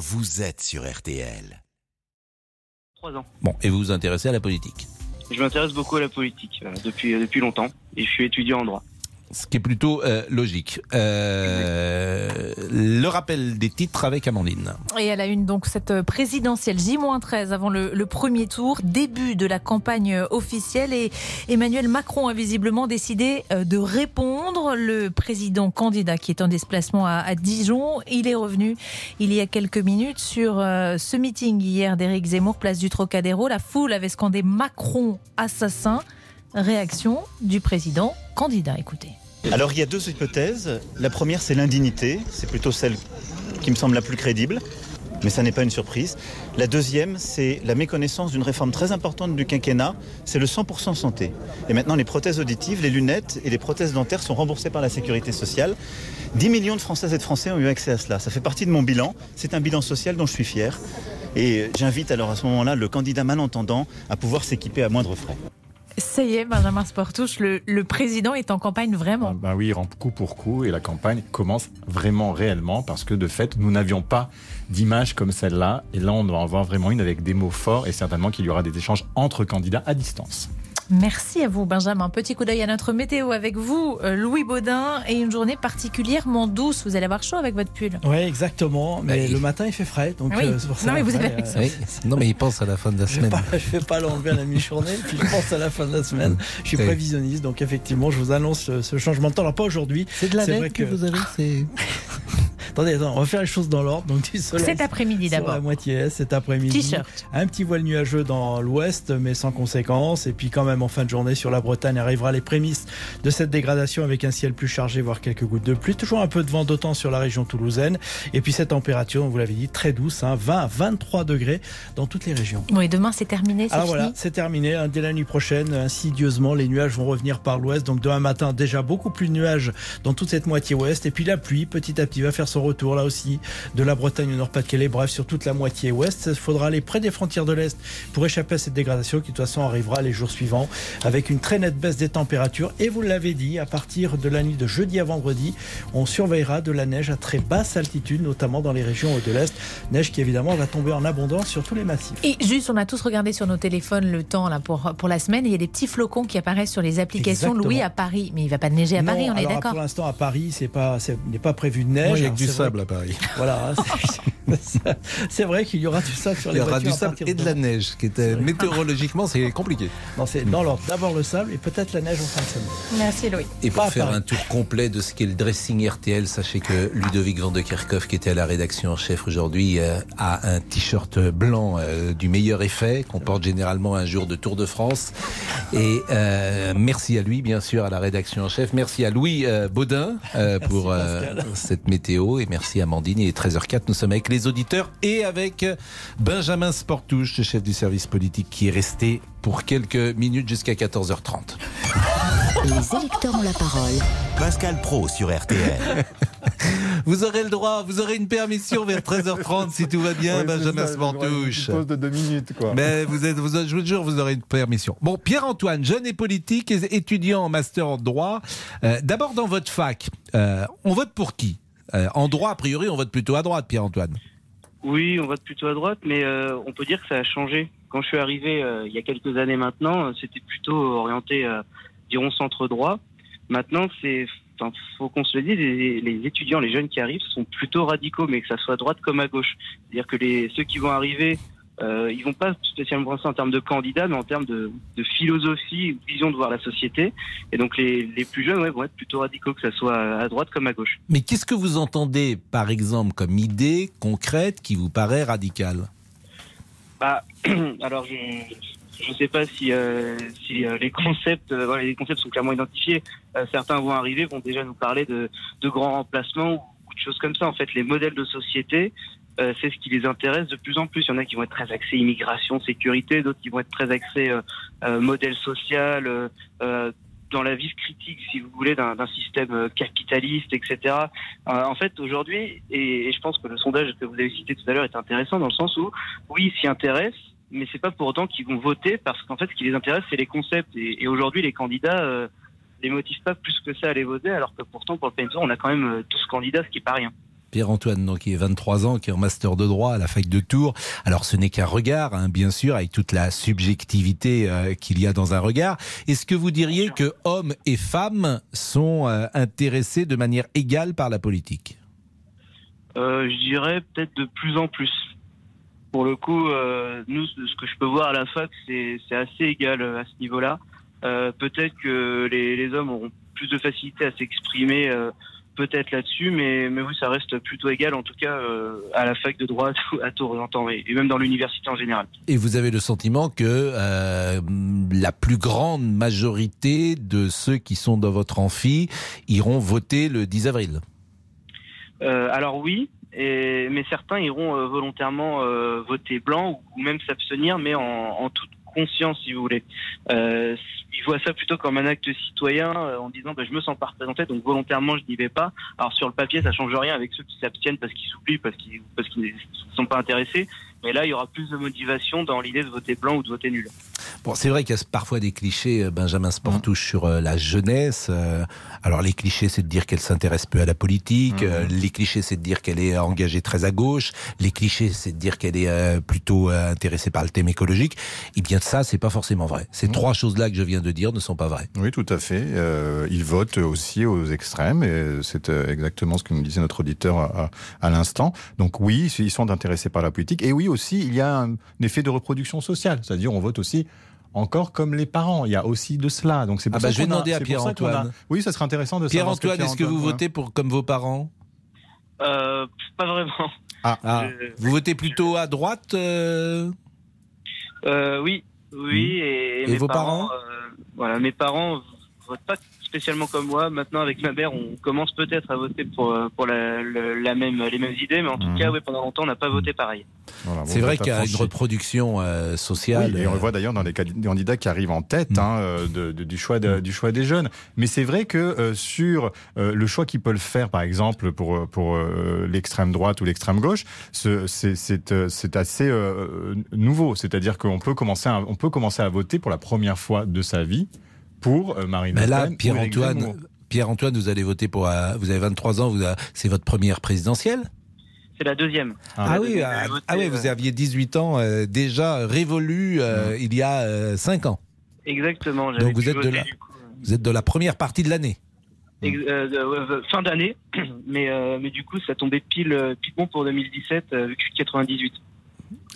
vous êtes sur RTL. Trois ans. Bon, et vous vous intéressez à la politique? Je m'intéresse beaucoup à la politique euh, depuis, euh, depuis longtemps et je suis étudiant en droit. Ce qui est plutôt euh, logique. Euh, le rappel des titres avec Amandine. Et elle a une donc cette présidentielle J-13 avant le, premier tour, début de la campagne officielle et Emmanuel Macron a visiblement décidé euh, de répondre. Le président candidat qui est en déplacement à, Dijon, il est revenu il y a quelques minutes sur ce meeting hier d'Éric Zemmour, place du Trocadéro. La foule avait scandé Macron assassin. Réaction du président candidat. Écoutez. Alors il y a deux hypothèses. La première c'est l'indignité, c'est plutôt celle qui me semble la plus crédible, mais ça n'est pas une surprise. La deuxième c'est la méconnaissance d'une réforme très importante du quinquennat, c'est le 100% santé. Et maintenant les prothèses auditives, les lunettes et les prothèses dentaires sont remboursées par la sécurité sociale. 10 millions de Françaises et de Français ont eu accès à cela. Ça fait partie de mon bilan. C'est un bilan social dont je suis fier. Et j'invite alors à ce moment-là le candidat malentendant à pouvoir s'équiper à moindre frais. Ça y est, Benjamin Sportouche, le, président est en campagne vraiment. Ben oui, rentre coup pour coup et la campagne commence vraiment réellement parce que de fait, nous n'avions pas d'image comme celle-là et là, on doit en avoir vraiment une avec des mots forts et certainement qu'il y aura des échanges entre candidats à distance. Merci à vous, Benjamin. Petit coup d'œil à notre météo avec vous, euh, Louis Baudin, et une journée particulièrement douce. Vous allez avoir chaud avec votre pull. Oui, exactement. Mais Oui. le matin, il fait frais. Donc, Oui. euh, c'est pour ça, Non, mais vous avez euh. Oui. Non, mais il pense à la fin de la Je ne vais semaine. pas, je vais pas l'enlever à la mi-journée, puis je pense à la fin de la semaine. Je suis Oui. prévisionniste, donc effectivement, je vous annonce ce, changement de temps. Alors, pas aujourd'hui. C'est de la vrai que que- vous avez Attendez, on va faire les choses dans l'ordre. Donc, du soleil Cet après-midi d'abord. la moitié est cet après-midi. T-shirt. Un petit voile nuageux dans l'ouest, mais sans conséquence. Et puis quand même en fin de journée sur la Bretagne arrivera les prémices de cette dégradation avec un ciel plus chargé, voire quelques gouttes de pluie. Toujours un peu de vent d'autant sur la région toulousaine. Et puis cette température, vous l'avez dit, très douce, hein, 20 à 23 degrés dans toutes les régions. Oui, demain c'est terminé, Alors fini. voilà, c'est terminé. hein. Dès la nuit prochaine, insidieusement, les nuages vont revenir par l'ouest. Donc demain matin, déjà beaucoup plus de nuages dans toute cette moitié ouest. Et puis la pluie, petit à petit, va faire son retour là aussi de la Bretagne au Nord-Pas-de-Calais. Bref, sur toute la moitié ouest. Il faudra aller près des frontières de l'Est pour échapper à cette dégradation qui de toute façon arrivera les jours suivants avec une très nette baisse des températures. Et vous l'avez dit, à partir de la nuit de jeudi à vendredi, on surveillera de la neige à très basse altitude, notamment dans les régions de l'Est. Neige qui évidemment va tomber en abondance sur tous les massifs. Et juste, on a tous regardé sur nos téléphones le temps là pour, pour la semaine. Et il y a des petits flocons qui apparaissent sur les applications. Exactement. Louis à Paris, mais il va pas neiger à Non, Paris, on est d'accord. Pour l'instant, à Paris, c'est pas, c'est- il n'est pas prévu de neige. Moi, il du sable à Paris. Voilà, c'est- c'est vrai qu'il y aura du sable sur Il les y aura voitures du sable et de la neige, qui était météorologiquement, c'est compliqué. Non, c'est dans l'ordre. D'abord le sable et peut-être la neige en fin de semaine. Merci Louis. Et pour faire un tour complet de ce qu'est le dressing RTL, sachez que Ludovic Van de Kerkhoff, qui était à la rédaction en chef aujourd'hui, euh, a un t-shirt blanc euh, du meilleur effet qu'on porte généralement un jour de Tour de France. Et euh, merci à lui, bien sûr, à la rédaction en chef. Merci à Louis Baudin euh, pour euh, cette météo. Et merci à Amandine. Il est 13h04. Nous sommes avec les auditeurs et avec Benjamin Sportouche, le chef du service politique, qui est resté pour quelques minutes jusqu'à 14h30. Les électeurs ont la parole. Pascal Pro sur RTL. Vous aurez le droit, vous aurez une permission vers 13h30 si tout va bien, Benjamin Sportouche. pause de deux minutes, quoi. Mais vous êtes, vous, je vous jure, vous aurez une permission. Bon, Pierre-Antoine, jeune et politique, étudiant en master en droit. Euh, D'abord, dans votre fac, euh, on vote pour qui? En droit, a priori, on vote plutôt à droite, Pierre-Antoine. Oui, on vote plutôt à droite, mais euh, on peut dire que ça a changé. Quand je suis arrivé euh, il y a quelques années maintenant, euh, c'était plutôt orienté, euh, dirons, centre droit. Maintenant, c'est, faut qu'on se le dise, les, les étudiants, les jeunes qui arrivent sont plutôt radicaux, mais que ça soit à droite comme à gauche. C'est-à-dire que les, ceux qui vont arriver, euh, ils vont pas spécialement penser en termes de candidats, mais en termes de, de philosophie, ou vision de voir la société. Et donc les, les plus jeunes ouais, vont être plutôt radicaux, que ça soit à droite comme à gauche. Mais qu'est-ce que vous entendez, par exemple, comme idée concrète qui vous paraît radicale? Bah, alors je je sais pas si euh, si euh, les concepts euh, voilà, les concepts sont clairement identifiés. Certains vont arriver vont déjà nous parler de de grands remplacements ou de choses comme ça. En fait, les modèles de société euh, c'est ce qui les intéresse de plus en plus. Il y en a qui vont être très axés immigration, sécurité, d'autres qui vont être très axés euh, euh, modèle social, dans la vis critique, si vous voulez, d'un système capitaliste, etc. En fait, aujourd'hui, et, je pense que le sondage que vous avez cité tout à l'heure est intéressant dans le sens où, oui, s'y intéressent, mais c'est pas pour autant qu'ils vont voter parce qu'en fait, ce qui les intéresse, c'est les concepts. Et, aujourd'hui, les candidats euh, les motivent pas plus que ça à les voter, alors que pourtant, pour le on a quand même euh, 12 candidats, ce qui est pas rien. Pierre-Antoine, donc, qui est 23 ans, qui est en master de droit à la fac de Tours. Alors, ce n'est qu'un regard, hein, bien sûr, avec toute la subjectivité euh, qu'il y a dans un regard. Est-ce que vous diriez que hommes et femmes sont euh, intéressés de manière égale par la politique? Euh, je dirais peut-être de plus en plus. Pour le coup, nous, ce que je peux voir à la fac, c'est assez égal à ce niveau-là. Peut-être que les, les hommes auront plus de facilité à s'exprimer peut-être là-dessus, mais, mais oui, ça reste plutôt égal, en tout cas, euh, à la fac de droit à Tours, j'entends, et et même dans l'université en général. Et vous avez le sentiment que euh, la plus grande majorité de ceux qui sont dans votre amphi iront voter le 10 avril? Euh, alors oui, et, mais certains iront volontairement voter blanc ou, ou même s'abstenir, mais en, en toute conscience, si vous voulez. Euh, ils voient ça plutôt comme un acte citoyen euh, en disant bah, je me sens pas représenté, donc volontairement je n'y vais pas. Alors sur le papier, ça change rien avec ceux qui s'abstiennent parce qu'ils s'oublient, parce qu'ils parce qu'ils ne sont pas intéressés. Mais là, il y aura plus de motivation dans l'idée de voter blanc ou de voter nul. Bon, c'est vrai qu'il y a parfois des clichés, euh, Benjamin Sportouche, sur euh, la jeunesse. Euh, Alors, les clichés, c'est de dire qu'elle s'intéresse peu à la politique. Euh, Les clichés, c'est de dire qu'elle est engagée très à gauche. Les clichés, c'est de dire qu'elle est plutôt intéressée par le thème écologique. Et bien, ça, c'est pas forcément vrai. Ces trois choses-là que je viens de dire ne sont pas vraies. Oui, tout à fait. Euh, ils votent aussi aux extrêmes, et c'est exactement ce que nous disait notre auditeur à, à- à l'instant. Donc oui, ils sont intéressés par la politique. Et oui, aussi, il y a un effet de reproduction sociale, c'est-à-dire on vote aussi encore comme les parents. Il y a aussi de cela. Donc c'est pour Ah bah, ça je vais a- demander à a- Pierre-Antoine. Oui, ça serait intéressant de savoir. ce Pierre-Antoine, est-ce que vous votez pour, comme vos parents? Euh, pas vraiment. Ah, Je- Vous votez plutôt à droite euh? Euh, oui, oui. Et, Et mes vos parents? euh, Voilà, mes parents votent pas spécialement comme moi. Maintenant, avec ma mère, on commence peut-être à voter pour euh, pour la, même les mêmes idées, mais en tout Mhm. cas, oui, pendant longtemps, on n'a pas voté pareil. Voilà, bon, C'est vrai qu'il y a une reproduction euh, sociale. Oui, et on le euh, voit d'ailleurs dans les candidats qui arrivent en tête Mm. hein, de- de- du, choix de- du choix des jeunes. Mais c'est vrai que euh, sur euh, le choix qu'ils peuvent faire, par exemple, pour, pour euh, l'extrême droite ou l'extrême gauche, ce- c'est euh, assez euh, nouveau. C'est-à-dire qu'on peut, commencer à- on peut commencer à voter pour la première fois de sa vie pour euh, Marine Mais Le là, Pierre-Antoine. Pierre-Antoine, vous allez voter pour. euh, vous avez 23 ans, vous avez- c'est votre première présidentielle? C'est la deuxième. Ah, Ah, oui, J'avais ah, voté, ah oui, vous euh, aviez 18 ans euh, déjà révolu euh, il y a euh, 5 ans. Exactement. j'avais Donc vous êtes de voter, coup, euh, Vous êtes de la première partie de l'année. ex- de- fin d'année, mais euh, mais du coup, ça tombait pile pile bon pour 2017 euh, vu que je suis 98.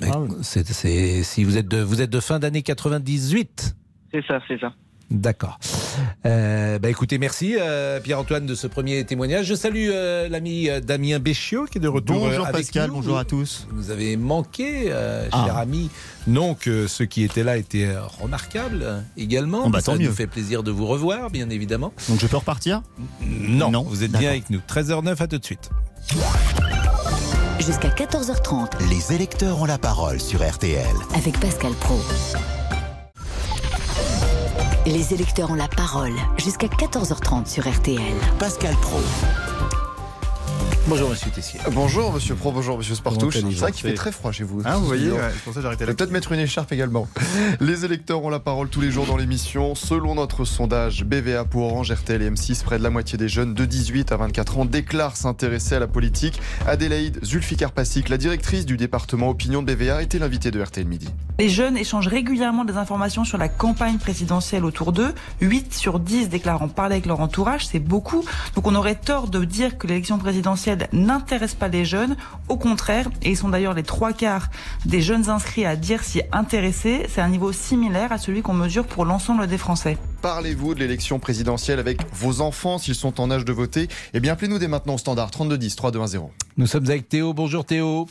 Ah oui. C'est, c'est- si vous êtes de, vous êtes de fin d'année 98. C'est ça, c'est ça. D'accord. Euh, bah écoutez, merci euh, Pierre-Antoine de ce premier témoignage. Je salue euh, l'ami Damien Béchiot qui est de retour. Bonjour avec Pascal, nous. bonjour à tous. Vous nous avez manqué, euh, Ah. cher ami. Non que ceux qui étaient là étaient remarquables également. Oh bah, Ça tant nous mieux. fait plaisir de vous revoir, bien évidemment. Donc je peux repartir? Non, Non, vous êtes bien avec nous. 13h09, à tout de suite. Jusqu'à 14h30 Les électeurs ont la parole sur RTL. avec Pascal Pro. Les électeurs ont la parole jusqu'à 14h30 sur RTL. Pascal Pro. Bonjour, monsieur Tessier. Bonjour Monsieur Pro, bonjour Monsieur Sportouche. Comment C'est vrai qu'il fait très froid chez vous. Hein, vous voyez, ouais, c'est pour ça que peut-être mettre une écharpe également. Les électeurs ont la parole tous les jours dans l'émission. Selon notre sondage BVA pour Orange, RTL et M6, près de la moitié des jeunes de 18 à 24 ans déclarent s'intéresser à la politique. Adélaïde Zulfikar-Passik, la directrice du département opinion de BVA, était l'invitée de RTL Midi. Les jeunes échangent régulièrement des informations sur la campagne présidentielle autour d'eux. 8 sur 10 déclarent en parler avec leur entourage, c'est beaucoup. Donc on aurait tort de dire que l'élection présidentielle n'intéresse pas les jeunes. Au contraire, et ils sont d'ailleurs les trois quarts des jeunes inscrits à dire s'y intéresser. C'est un niveau similaire à celui qu'on mesure pour l'ensemble des Français. Parlez-vous de l'élection présidentielle avec vos enfants s'ils sont en âge de voter? Eh bien, appelez-nous dès maintenant au standard 3210 3210. Nous sommes avec Théo. Bonjour Théo.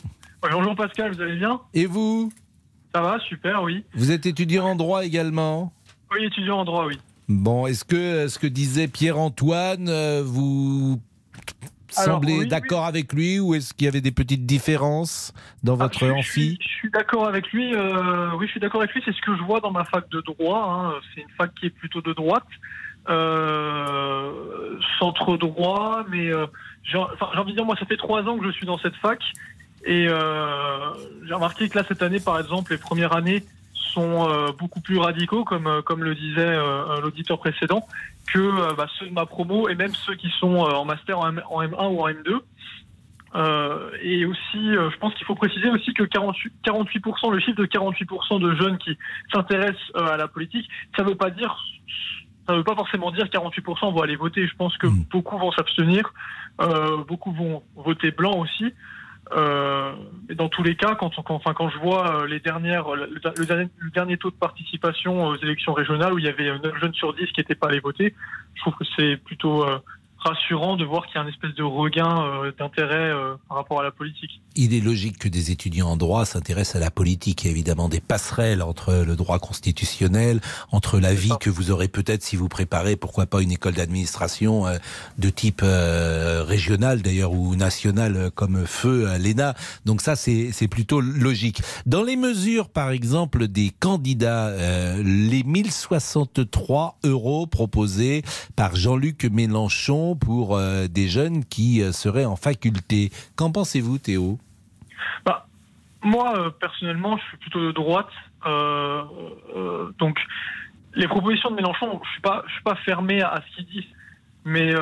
Bonjour Pascal, vous allez bien? Et vous? Ça va, super, oui. Vous êtes étudiant en droit également? Oui, étudiant en droit, oui. Bon, est-ce que ce que disait Pierre-Antoine, euh, vous Semblez oui, d'accord avec lui ou est-ce qu'il y avait des petites différences dans votre Ah, je amphi suis, je suis d'accord avec lui. euh, oui, je suis d'accord avec lui. C'est ce que je vois dans ma fac de droit. hein. C'est une fac qui est plutôt de droite, euh, centre droit. Mais euh, j'ai enfin, j'ai envie de dire, moi, ça fait trois ans que je suis dans cette fac. Et euh, j'ai remarqué que là, cette année, par exemple, les premières années sont euh, beaucoup plus radicaux, comme, euh, comme le disait euh, l'auditeur précédent, que bah, ceux de ma promo et même ceux qui sont en master en, M- en M1 ou en M2. Euh, et aussi, je pense qu'il faut préciser aussi que 48%, 48% le chiffre de 48% de jeunes qui s'intéressent à la politique, ça veut pas dire, ça veut pas forcément dire 48% vont aller voter. Je pense que Mm. beaucoup vont s'abstenir, euh, beaucoup vont voter blanc aussi. Euh, mais dans tous les cas, quand, quand, enfin, quand je vois euh, les dernières, le, dernier, taux de participation aux élections régionales où il y avait euh, 9 jeunes sur 10 qui n'étaient pas allés voter, je trouve que c'est plutôt euh, rassurant de voir qu'il y a un espèce de regain euh, d'intérêt euh, par rapport à la politique. Il est logique que des étudiants en droit s'intéressent à la politique. Il y a évidemment des passerelles entre le droit constitutionnel, entre la vie que vous aurez peut-être si vous préparez, pourquoi pas, une école d'administration euh, de type régional d'ailleurs ou national comme Feu à l'ENA. Donc ça, c'est c'est plutôt logique. Dans les mesures, par exemple, des candidats, les 1063 euros proposés par Jean-Luc Mélenchon pour euh, des jeunes qui euh, seraient en faculté. Qu'en pensez-vous, Théo? Bah, moi, euh, personnellement, je suis plutôt de droite. Donc, les propositions de Mélenchon, je suis pas, je suis pas fermé à ce qu'il dit, mais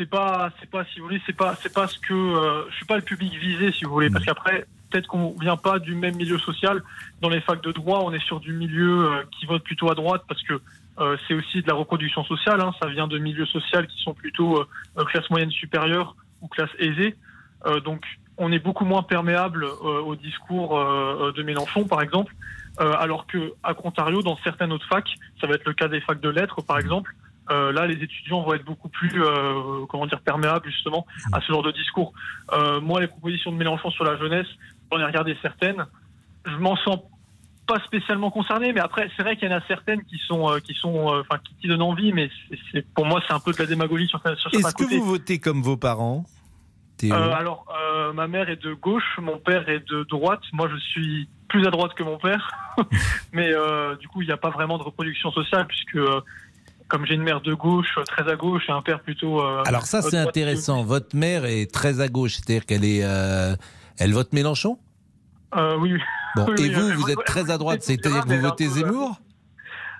c'est pas, c'est pas, si vous voulez, c'est pas, c'est pas ce que, euh, je suis pas le public visé, si vous voulez, parce qu'après, peut-être qu'on vient pas du même milieu social. Dans les facs de droit, on est sur du milieu euh, qui vote plutôt à droite, parce que euh, c'est aussi de la reproduction sociale. Hein, ça vient de milieux sociaux qui sont plutôt euh, classe moyenne supérieure ou classe aisée. Euh, donc, on est beaucoup moins perméable euh, au discours euh, de Mélenchon, par exemple, euh, alors que, à contrario, dans certaines autres facs, ça va être le cas des facs de lettres, par exemple. euh, là, les étudiants vont être beaucoup plus, euh, comment dire, perméables justement à ce genre de discours. Euh, moi, les propositions de Mélenchon sur la jeunesse, j'en ai regardé certaines. Je m'en sens pas spécialement concerné, mais après, c'est vrai qu'il y en a certaines qui sont, euh, qui sont, euh, enfin, qui, donnent envie, mais c'est, c'est- pour moi, c'est un peu de la démagogie sur, sur certains Est-ce que vous votez comme vos parents Euh, alors, euh, ma mère est de gauche, mon père est de droite. Moi, je suis plus à droite que mon père. Mais euh, du coup, il n'y a pas vraiment de reproduction sociale, puisque euh, comme j'ai une mère de gauche, très à gauche, et un père plutôt. euh, Alors ça, c'est intéressant. Votre mère est très à gauche, c'est-à-dire qu'elle est, euh, elle vote Mélenchon? Euh, oui, oui. Bon, Oui, et oui, vous, vous êtes très à droite, c'est-à-dire que vous votez Zemmour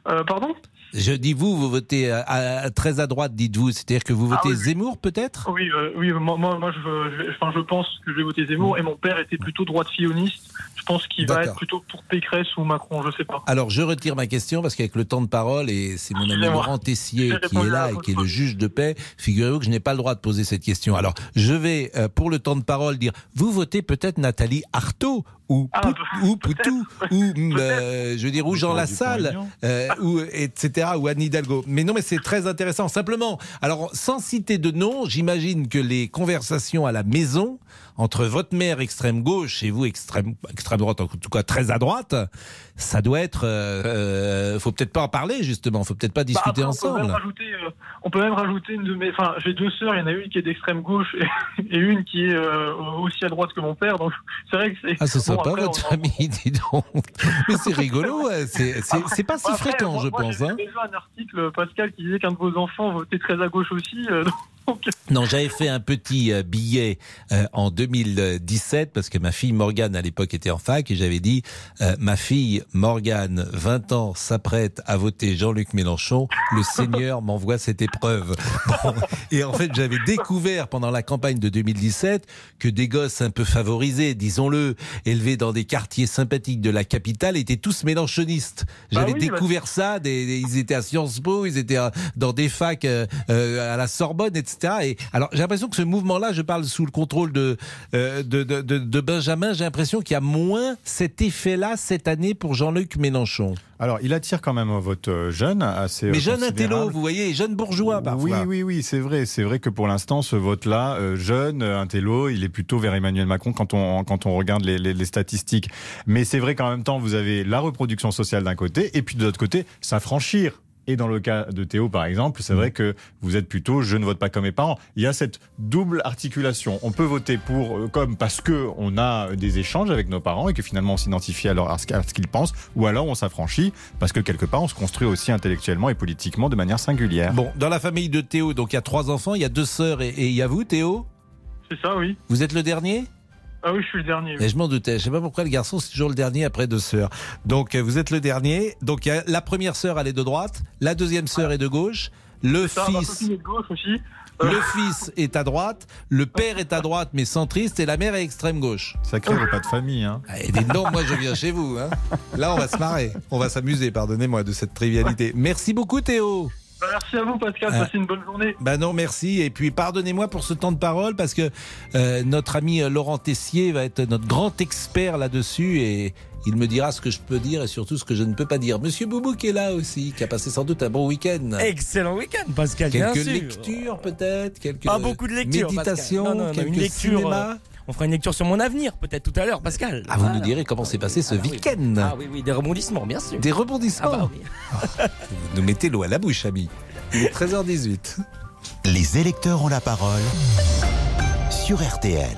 Euh, pardon? Je dis vous, vous votez à- à- très à droite, dites-vous, c'est-à-dire que vous Ah votez. Zemmour peut-être? Oui, euh, oui. Moi, moi, moi, je, je, enfin, je pense que je vais voter Zemmour, et mon père était plutôt droite filloniste. Je pense qu'il va être plutôt pour Pécresse ou Macron, je sais pas. Alors, je retire ma question parce qu'avec le temps de parole, et c'est mon ami. Laurent Tessier qui est là et qui est le juge de paix, figurez-vous que je n'ai pas le droit de poser cette question. Alors, je vais, euh, pour le temps de parole, dire, vous votez peut-être Nathalie Arthaud ou, Ah, Pou- ou Poutou, ou, euh, je veux dire, ou Jean Lassalle, euh, ou, etc., ou Anne Hidalgo. Mais non, mais c'est très intéressant. Simplement, alors, sans citer de nom, j'imagine que les conversations à la maison, entre votre mère extrême gauche et vous extrême, extrême droite, en tout cas très à droite, ça doit être. Euh, euh, faut peut-être pas en parler justement. Faut peut-être pas Bah, discuter après, On peut, ensemble. même rajouter, euh, on peut même rajouter une de mes. Enfin, j'ai deux sœurs. Il y en a une qui est d'extrême gauche et, et une qui est euh, aussi à droite que mon père. Donc, c'est vrai que c'est. Ah, c'est bon, sympa après, votre on- famille, dis donc. Mais c'est rigolo. ouais. C'est pas si Après, fréquent, moi- je moi, pense. J'ai hein. déjà un article, Pascal, qui disait qu'un de vos enfants votait très à gauche aussi. donc, Non, j'avais fait un petit euh, billet euh, en 2017 parce que ma fille Morgane à l'époque était en fac et j'avais dit euh, ma fille Morgane, 20 ans, s'apprête à voter Jean-Luc Mélenchon. Le Seigneur m'envoie cette épreuve. Bon, et en fait, j'avais découvert pendant la campagne de 2017 que des gosses un peu favorisés, disons-le, élevés dans des quartiers sympathiques de la capitale, étaient tous mélenchonistes. Bah J'avais bah- découvert ça. Des, des- ils étaient à Sciences Po, ils étaient euh, dans des facs euh, à la Sorbonne, etc. Et alors, j'ai l'impression que ce mouvement-là, je parle sous le contrôle de euh, de, de, de- de Benjamin. J'ai l'impression qu'il y a moins cet effet-là cette année pour Jean-Luc Mélenchon. Alors, il attire quand même un vote jeune, assez. euh, Mais jeune intello, vous voyez, jeune bourgeois parfois. Oui, oui, oui, c'est vrai. C'est vrai que pour l'instant, ce vote-là, euh, jeune, intello, il est plutôt vers Emmanuel Macron quand on, quand on regarde les, les- les statistiques. Mais c'est vrai qu'en même temps, vous avez la reproduction sociale d'un côté, et puis de l'autre côté, s'affranchir. Et dans le cas de Théo, par exemple, c'est vrai que vous êtes plutôt je ne vote pas comme mes parents. Il y a cette double articulation. On peut voter pour euh, comme parce que on a des échanges avec nos parents et que finalement on s'identifie à, leur- à ce à ce qu'ils pensent, ou alors on s'affranchit parce que quelque part on se construit aussi intellectuellement et politiquement de manière singulière. Bon, dans la famille de Théo, donc il y a trois enfants, il y a deux sœurs et, et il y a vous, Théo? c'est ça, oui. Vous êtes le dernier? Ah oui, je suis le dernier. oui. Et je m'en doutais. Je sais pas pourquoi le garçon c'est toujours le dernier après deux sœurs. Donc euh, vous êtes le dernier. Donc il y a la première sœur elle est de droite, la deuxième sœur est de gauche, le Ça, fils. copine est de gauche aussi. Le fils est à droite, le père est à droite mais centriste et la mère est extrême gauche. Sacré repas de famille. Hein. Ah, Et dites donc, moi je viens chez vous. hein. Là, on va se marrer. On va s'amuser, pardonnez-moi de cette trivialité. Merci beaucoup, Théo. Bah, Merci à vous, Pascal. Ah. Passez une bonne journée. Bah non, merci. Et puis pardonnez-moi pour ce temps de parole parce que euh, notre ami euh, Laurent Tessier va être notre grand expert là-dessus et il me dira ce que je peux dire et surtout ce que je ne peux pas dire. Monsieur Boubou qui est là aussi, qui a passé sans doute un bon week-end. Excellent week-end, Pascal. bien Quelques sûr. lectures peut-être, quelques Pas beaucoup de lectures. Méditations, Non, non, non, quelques une lecture. cinémas. euh, on fera une lecture sur mon avenir, peut-être tout à l'heure, Pascal. Ah, vous Voilà. nous direz comment s'est passé ce Ah oui. week-end. Ah oui, oui, des rebondissements, bien sûr. Des rebondissements. Ah bah oui. Vous nous mettez l'eau à la bouche, ami. Il est 13h18. Les électeurs ont la parole sur RTL.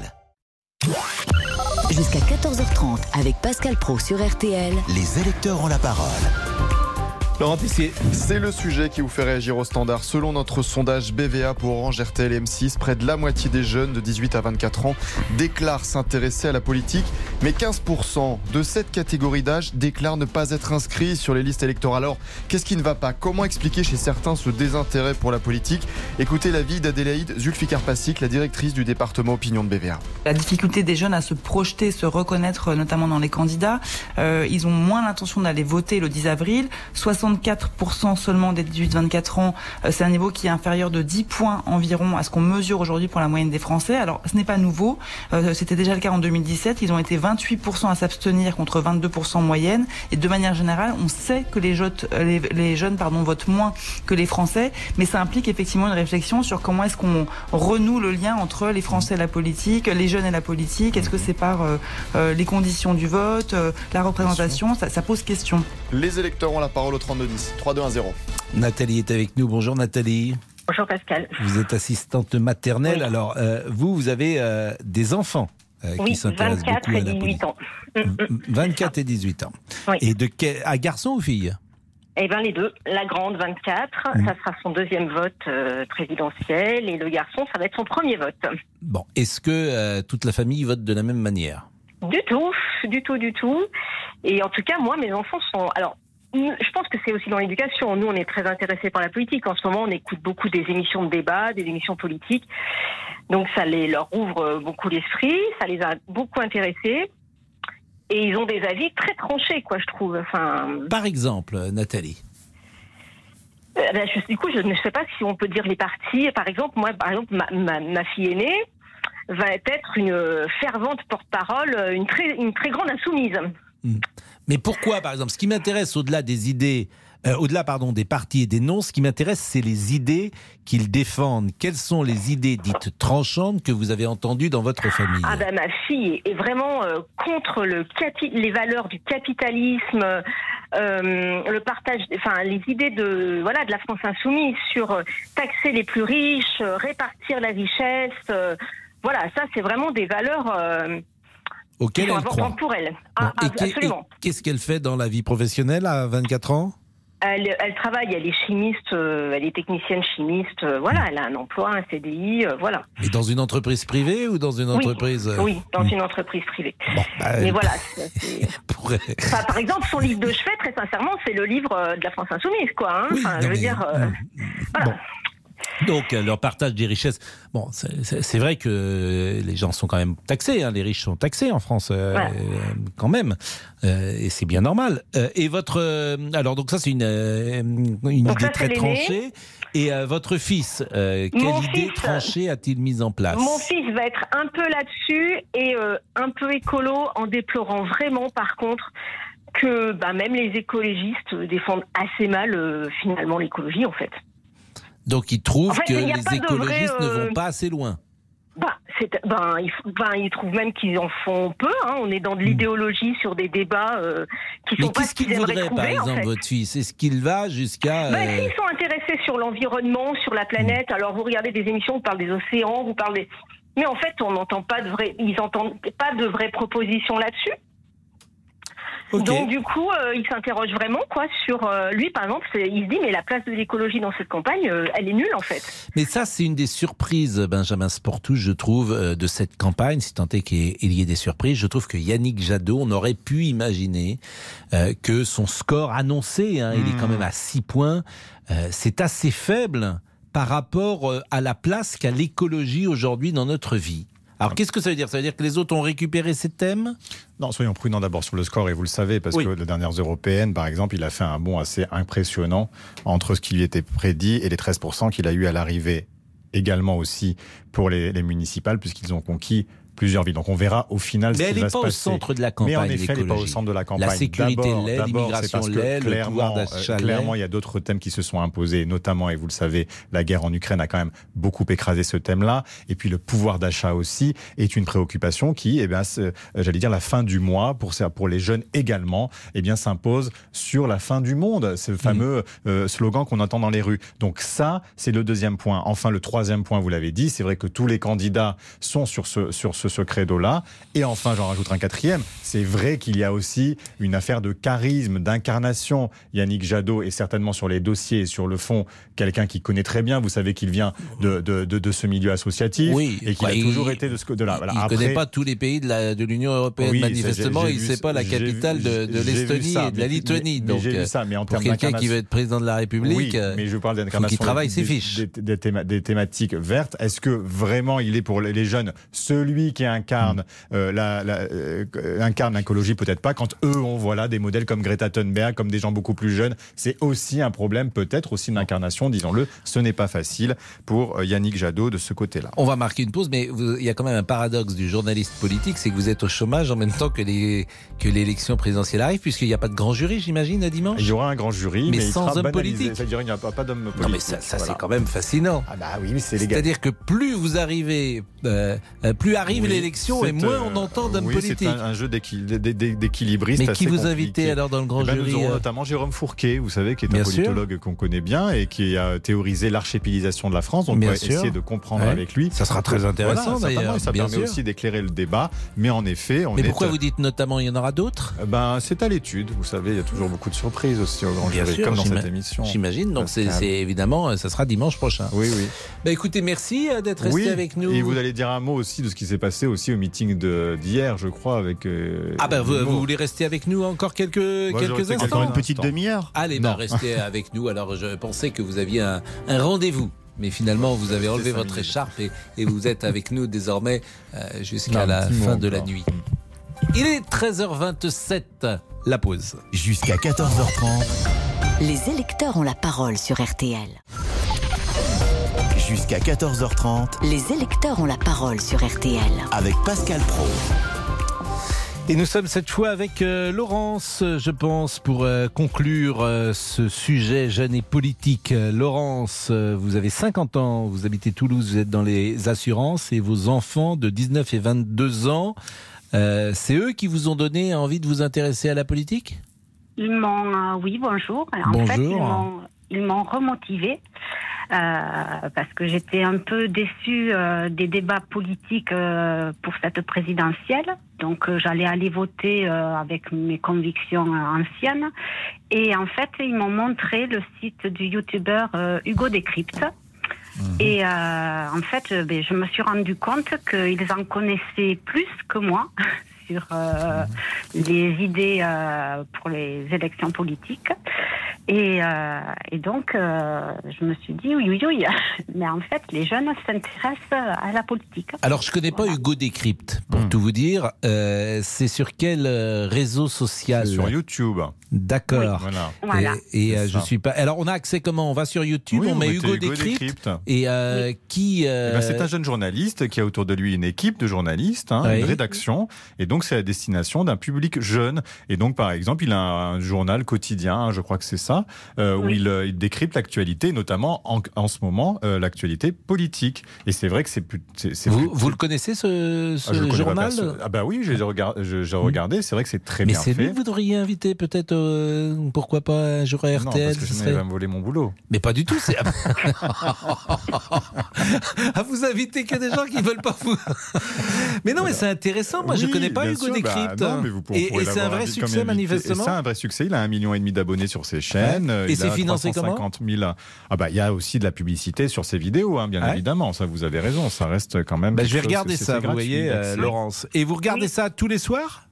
Jusqu'à 14h30 avec Pascal Pro sur RTL. Les électeurs ont la parole. Laurent Tessier. C'est le sujet qui vous fait réagir au standard. Selon notre sondage BVA pour Orange RTL et M6, près de la moitié des jeunes de 18 à 24 ans déclarent s'intéresser à la politique, mais 15% de cette catégorie d'âge déclarent ne pas être inscrits sur les listes électorales. Alors, qu'est-ce qui ne va pas? Comment expliquer chez certains ce désintérêt pour la politique? Écoutez l'avis d'Adélaïde Zulfikar Passik, la directrice du département opinion de BVA. La difficulté des jeunes à se projeter, se reconnaître, euh, notamment dans les candidats, euh, ils ont moins l'intention d'aller voter le 10 avril. 64% seulement des 18-24 ans, euh, c'est un niveau qui est inférieur de 10 points environ à ce qu'on mesure aujourd'hui pour la moyenne des Français. Alors, ce n'est pas nouveau. Euh, C'était déjà le cas en 2017. Ils ont été 28% à s'abstenir contre 22% en moyenne. Et de manière générale, on sait que les, jeunes- euh, les, les jeunes pardon, votent moins que les Français, mais ça implique effectivement une réflexion sur comment est-ce qu'on renoue le lien entre les Français et la politique, les jeunes et la politique. Est-ce que c'est par euh, les conditions du vote, euh, la représentation? Ça, ça pose question. Les électeurs ont la parole au 3210. 3210. Nathalie est avec nous. Bonjour Nathalie. Bonjour Pascal. Vous êtes assistante maternelle. Alors, euh, vous, vous avez euh, des enfants euh, qui Oui, s'intéressent 24 beaucoup à et la 18 politique. ans. Mm, mm. 24 et 18 ans. Oui. Et de quel... à garçon ou fille? Eh bien les deux. La grande 24, Mm. ça sera son deuxième vote euh, présidentiel et le garçon, ça va être son premier vote. Bon, est-ce que euh, toute la famille vote de la même manière? Du tout, du tout, du tout. Et en tout cas, moi, mes enfants sont... Alors, mm, je pense que c'est aussi dans l'éducation. Nous, on est très intéressés par la politique. En ce moment, on écoute beaucoup des émissions de débat, des émissions politiques. Donc, ça les, leur ouvre euh, beaucoup l'esprit, ça les a beaucoup intéressés. Et ils ont des avis très tranchés, quoi, je trouve. Enfin, Par exemple, euh, Nathalie. Euh, ben, je- du coup, je ne sais pas si on peut dire les partis. Par exemple, moi, par exemple, ma, ma- ma fille aînée va être une fervente porte-parole, une très, une très grande insoumise. Mais pourquoi, par exemple Ce qui m'intéresse au-delà des idées, euh, au-delà pardon des partis et des noms, ce qui m'intéresse, c'est les idées qu'ils défendent. Quelles sont les idées dites tranchantes que vous avez entendues dans votre famille Ah ben ma fille est vraiment euh, contre les valeurs du capitalisme, euh, le partage, enfin les idées de voilà de la France insoumise sur taxer les plus riches, répartir la richesse. voilà, ça c'est vraiment des valeurs Auxquelles elle croit pour elle. Ah, ah, absolument. Qu'est-ce qu'elle fait dans la vie professionnelle à 24 ans? Elle, elle travaille, elle est chimiste, euh, elle est technicienne chimiste. euh, voilà, elle a un emploi, un CDI, euh, voilà. Et dans une entreprise privée ou dans une entreprise Oui, dans une entreprise privée. bah, Mais voilà. pourrait- Enfin, par exemple, son livre de chevet, très sincèrement, c'est le livre de la France insoumise, quoi. Hein Oui, Enfin, non, je veux mais- dire. Bon. Donc, euh, leur partage des richesses. Bon, c'est- vrai que les gens sont quand même taxés. hein, les riches sont taxés en France, euh, euh, quand même. Euh, et c'est bien normal. Euh, et votre. euh, alors, donc, ça, c'est une, euh, une Donc idée ça, très tranchée. Et euh, votre fils, euh, quelle Mon idée fils, tranchée a-t-il mise en place? Mon fils va être un peu là-dessus et euh, un peu écolo en déplorant vraiment, par contre, que bah, même les écologistes défendent assez mal euh, finalement l'écologie, en fait. Donc, il trouve En fait, que les vrai, écologistes ne euh, vont pas assez loin. Bah, c'est, ben, ils, ben, ils trouvent même qu'ils en font peu. Hein. On est dans de l'idéologie sur des débats euh, qui Hmm. Mais sont pas qu'est-ce ce qu'ils qu'il aimeraient voudrait, par trouver, en exemple, fait. votre fils? Est-ce qu'il va jusqu'à. Ben, euh, s'ils sont intéressés sur l'environnement, sur la planète, Hmm. alors vous regardez des émissions, vous parlez des océans, vous parlez. Mais en fait, on n'entend pas de ils entendent pas de vraies propositions là-dessus. Donc du coup, euh, il s'interroge vraiment quoi sur euh, lui, par exemple, il se dit mais la place de l'écologie dans cette campagne, euh, elle est nulle en fait. Mais ça, c'est une des surprises, Benjamin Sportouche, je trouve, de cette campagne, si tant est qu'il y ait des surprises. Je trouve que Yannick Jadot, on aurait pu imaginer euh, que son score annoncé, hein, il est quand même à 6 points, euh, c'est assez faible par rapport à la place qu'a l'écologie aujourd'hui dans notre vie. Alors qu'est-ce que ça veut dire? Ça veut dire que les autres ont récupéré ces thèmes? Non, soyons prudents d'abord sur le score, et vous le savez, parce Oui. que les dernières européennes, par exemple, il a fait un bond assez impressionnant entre ce qui lui était prédit et les 13% qu'il a eu à l'arrivée. Également aussi pour les, les municipales, puisqu'ils ont conquis plusieurs villes. Donc on verra au final Mais ce elle qui n'est va pas se au passer. centre de la Mais campagne. en effet, elle n'est pas au centre de la campagne. La sécurité l'est, l'immigration l'est, le pouvoir clairement, d'achat euh. Clairement, il y a d'autres thèmes qui se sont imposés, notamment, et vous le savez, la guerre en Ukraine a quand même beaucoup écrasé ce thème-là. Et puis le pouvoir d'achat aussi est une préoccupation qui, eh bien, euh, j'allais dire la fin du mois pour pour les jeunes également, eh bien, s'impose sur la fin du monde. C'est le fameux euh, slogan qu'on entend dans les rues. Donc ça, c'est le deuxième point. Enfin, le troisième point, vous l'avez dit, c'est vrai que tous les candidats sont sur ce sur ce, ce credo-là. Et enfin, j'en rajoute un quatrième. C'est vrai qu'il y a aussi une affaire de charisme, d'incarnation. Yannick Jadot est certainement sur les dossiers et sur le fond quelqu'un qui connaît très bien. Vous savez qu'il vient de, de, de, de ce milieu associatif Oui, et qu'il bah, a il- toujours été de ce de là. Il ne connaît pas tous les pays de l'Union européenne, Oui, manifestement. il ne sait pas la vu- capitale de, l'Estonie et de la Lituanie. mais- Donc, vu euh, ça, mais en pour quelqu'un qui veut être président de la République, Oui, euh, mais je parle faut d'incarnation. qu'il travaille ses fiches. Des, des théma- des thématiques vertes. Est-ce que vraiment il est pour les jeunes? Celui qui incarne euh, la, la- euh, incarne l'écologie Peut-être pas. Quand eux, on voit là des modèles comme Greta Thunberg, comme des gens beaucoup plus jeunes, c'est aussi un problème, peut-être aussi une incarnation, disons-le. Ce n'est pas facile pour euh, Yannick Jadot de ce côté-là. On va marquer une pause, mais vous- il y a quand même un paradoxe du journaliste politique, c'est que vous êtes au chômage en même temps que les que l'élection présidentielle arrive, puisqu'il n'y a pas de grand jury, j'imagine, à dimanche. Il y aura un grand jury, mais, sans homme politique. C'est-à-dire il n'y a pas, pas d'homme politique. Non, mais ça, ça, Voilà. c'est quand même fascinant. Ah bah oui, mais c'est légal. C'est-à-dire que plus vous arrivez, euh, euh, plus arrive Oui, l'élection et moins euh, on entend d'hommes oui, politiques. C'est un, un jeu d'équil- d'é- d'é- d'équilibristes. Mais qui vous invitez alors dans le grand Eh ben, jury Nous aurons euh notamment Jérôme Fourquet, vous savez, qui est Bien un politologue qu'on connaît bien et qui a théorisé l'archépilisation de la France. Donc Bien on va essayer de comprendre Ouais. avec lui. Ça sera très Voilà, intéressant, certainement, d'ailleurs, Ça bien permet sûr. aussi d'éclairer le débat. Mais en effet, on Mais est. pourquoi vous dites notamment il y en aura d'autres? Ben, c'est à l'étude. Vous savez, il y a toujours beaucoup de surprises aussi au grand Bien jury, sûr, comme dans cette émission. J'imagine. Donc c'est évidemment, euh, ça sera dimanche prochain. Oui, oui. Bah écoutez, merci euh, d'être resté avec nous. Et vous allez dire un mot aussi de ce qui s'est passé aussi au meeting d'hier, je crois, avec. euh, Ah ben vous, voulez rester avec nous encore quelques, Moi, quelques instants encore une petite demi-heure Allez, bah, restez avec nous. Alors je pensais que vous aviez un, un rendez-vous. Mais finalement, vous avez enlevé votre minutes. écharpe et, et vous êtes avec nous désormais euh, jusqu'à la fin de la encore. nuit. Il est 13h27, la pause. Jusqu'à 14h30, Les électeurs ont la parole sur RTL. Jusqu'à 14h30, Les électeurs ont la parole sur RTL. avec Pascal Pro. Et nous sommes cette fois avec euh, Laurence, je pense, pour euh, conclure euh, ce sujet jeune et politique. Laurence, euh, vous avez 50 ans, vous habitez Toulouse, vous êtes dans les assurances et vos enfants de 19 et 22 ans, euh, c'est eux qui vous ont donné envie de vous intéresser à la politique? Ils m'ont, euh, oui, bonjour. En Bonjour. fait, ils m'ont, ils m'ont remotivé euh, parce que j'étais un peu déçue euh, des débats politiques euh, pour cette présidentielle. Donc, j'allais aller voter avec mes convictions anciennes. Et en fait, ils m'ont montré le site du youtubeur Hugo Décrypte. Et euh, en fait, ben, je me suis rendu compte qu'ils en connaissaient plus que moi sur euh, les idées euh, pour les élections politiques. Et, euh, et donc, euh, je me suis dit, oui, oui, oui, mais en fait, les jeunes s'intéressent à la politique. Alors, je connais pas Hugo Décrypte, pour tout vous dire. Euh, c'est sur quel réseau social? Sur YouTube. D'accord. Voilà. Voilà. Et, et, euh, je suis pas. Alors, on a accès comment? On va sur YouTube, Oui, on met Hugo, Hugo Décrypte. Décrypte. Et euh, qui euh, Eh ben, c'est un jeune journaliste qui a autour de lui une équipe de journalistes, hein, Oui. une rédaction, et donc c'est à destination d'un public jeune. Et donc, par exemple, il a un journal quotidien, hein, je crois que c'est ça, euh, où il, il décrypte l'actualité, notamment en, en ce moment euh, l'actualité politique. Et c'est vrai que c'est plus. vous, vous le connaissez ce, ce Ah, journal? Ah bah oui, j'ai regard- regardé. C'est vrai que c'est très Mais bien c'est lui fait. que vous devriez inviter peut-être, euh, pourquoi pas un jour à Non, RTL parce que sinon serait- il va me voler mon boulot. Mais pas du tout, c'est. ah, vous invitez que des gens qui veulent pas vous. mais non, mais c'est intéressant. Moi, je Oui, connais pas Hugo sûr, bah, Décrypte. non, mais vous pourrez- et c'est un vrai succès, invité. Manifestement. C'est un vrai succès. Il a un million et demi d'abonnés sur ses chaînes. Ouais. Et c'est financé comment 350 000. Ah bah il y a aussi de la publicité sur ses vidéos, hein, bien Ouais. évidemment. Ça, vous avez raison. Ça reste quand même. Bah, je vais regarder ça, vous voyez, euh. Laurence. Et vous regardez ça tous les soirs?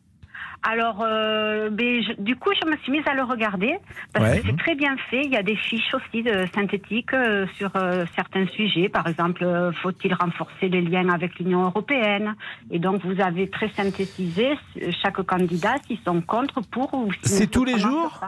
Alors, euh, ben, je- du coup, je me suis mise à le regarder parce Ouais. que c'est très bien fait. Il y a des fiches aussi de, synthétiques euh, sur euh, certains sujets. Par exemple, euh, faut-il renforcer les liens avec l'Union européenne? Et donc, vous avez très synthétisé euh, chaque candidat s'ils sont contre, pour ou C'est tous les jours.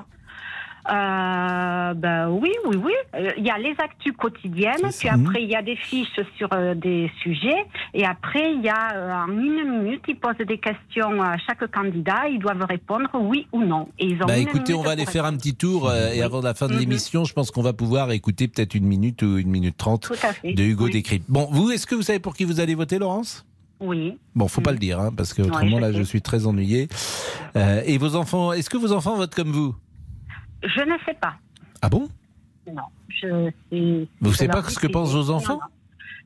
Euh, ben oui, oui, oui. Euh, Il y a les actus quotidiennes, puis après il y a des fiches sur euh, des sujets, et après il y a euh, en une minute, ils posent des questions à chaque candidat, ils doivent répondre oui ou non. Et ils ont Bah écoutez, on va aller faire un petit tour et avant la fin de l'émission, je pense qu'on va pouvoir écouter peut-être une minute ou une minute trente de Hugo Oui. Décrypte. Bon, vous, est-ce que vous savez pour qui vous allez voter, Laurence? Oui. Bon, faut pas le dire, hein, parce que autrement là, sais. je suis très ennuyé. Et vos enfants, est-ce que vos enfants votent comme vous? Je ne sais pas. Ah bon? Non. Je, c'est- Vous je savez pas ce que pensent vos enfants? non.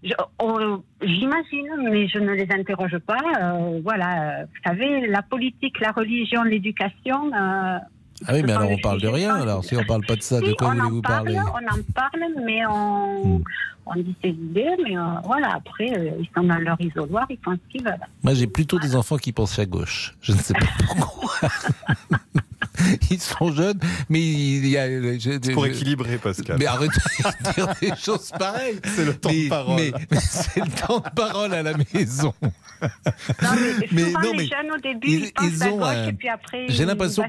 Je- oh, J'imagine, mais je ne les interroge pas. Euh, voilà, vous savez, la politique, la religion, l'éducation. euh, Ah oui, mais alors on parle de rien. Alors si on parle pas de ça, de quoi voulez-vous parle, parler? On en parle, mais on, on dit ses idées, mais euh, voilà, après, euh, ils sont dans leur isoloir, ils ce qu'ils veulent. Moi, j'ai plutôt des enfants qui pensent à gauche. Je ne sais pas pourquoi. Ils sont jeunes, mais il y a. C'est pour équilibrer, Pascal. Mais arrêtez de dire des choses pareilles. C'est le temps Mais- de parole. Mais, mais c'est le temps de parole à la maison. mais Mais souvent, non, les jeunes, au début, ils- ils, à ont gauche, un- et puis après, j'ai l'impression.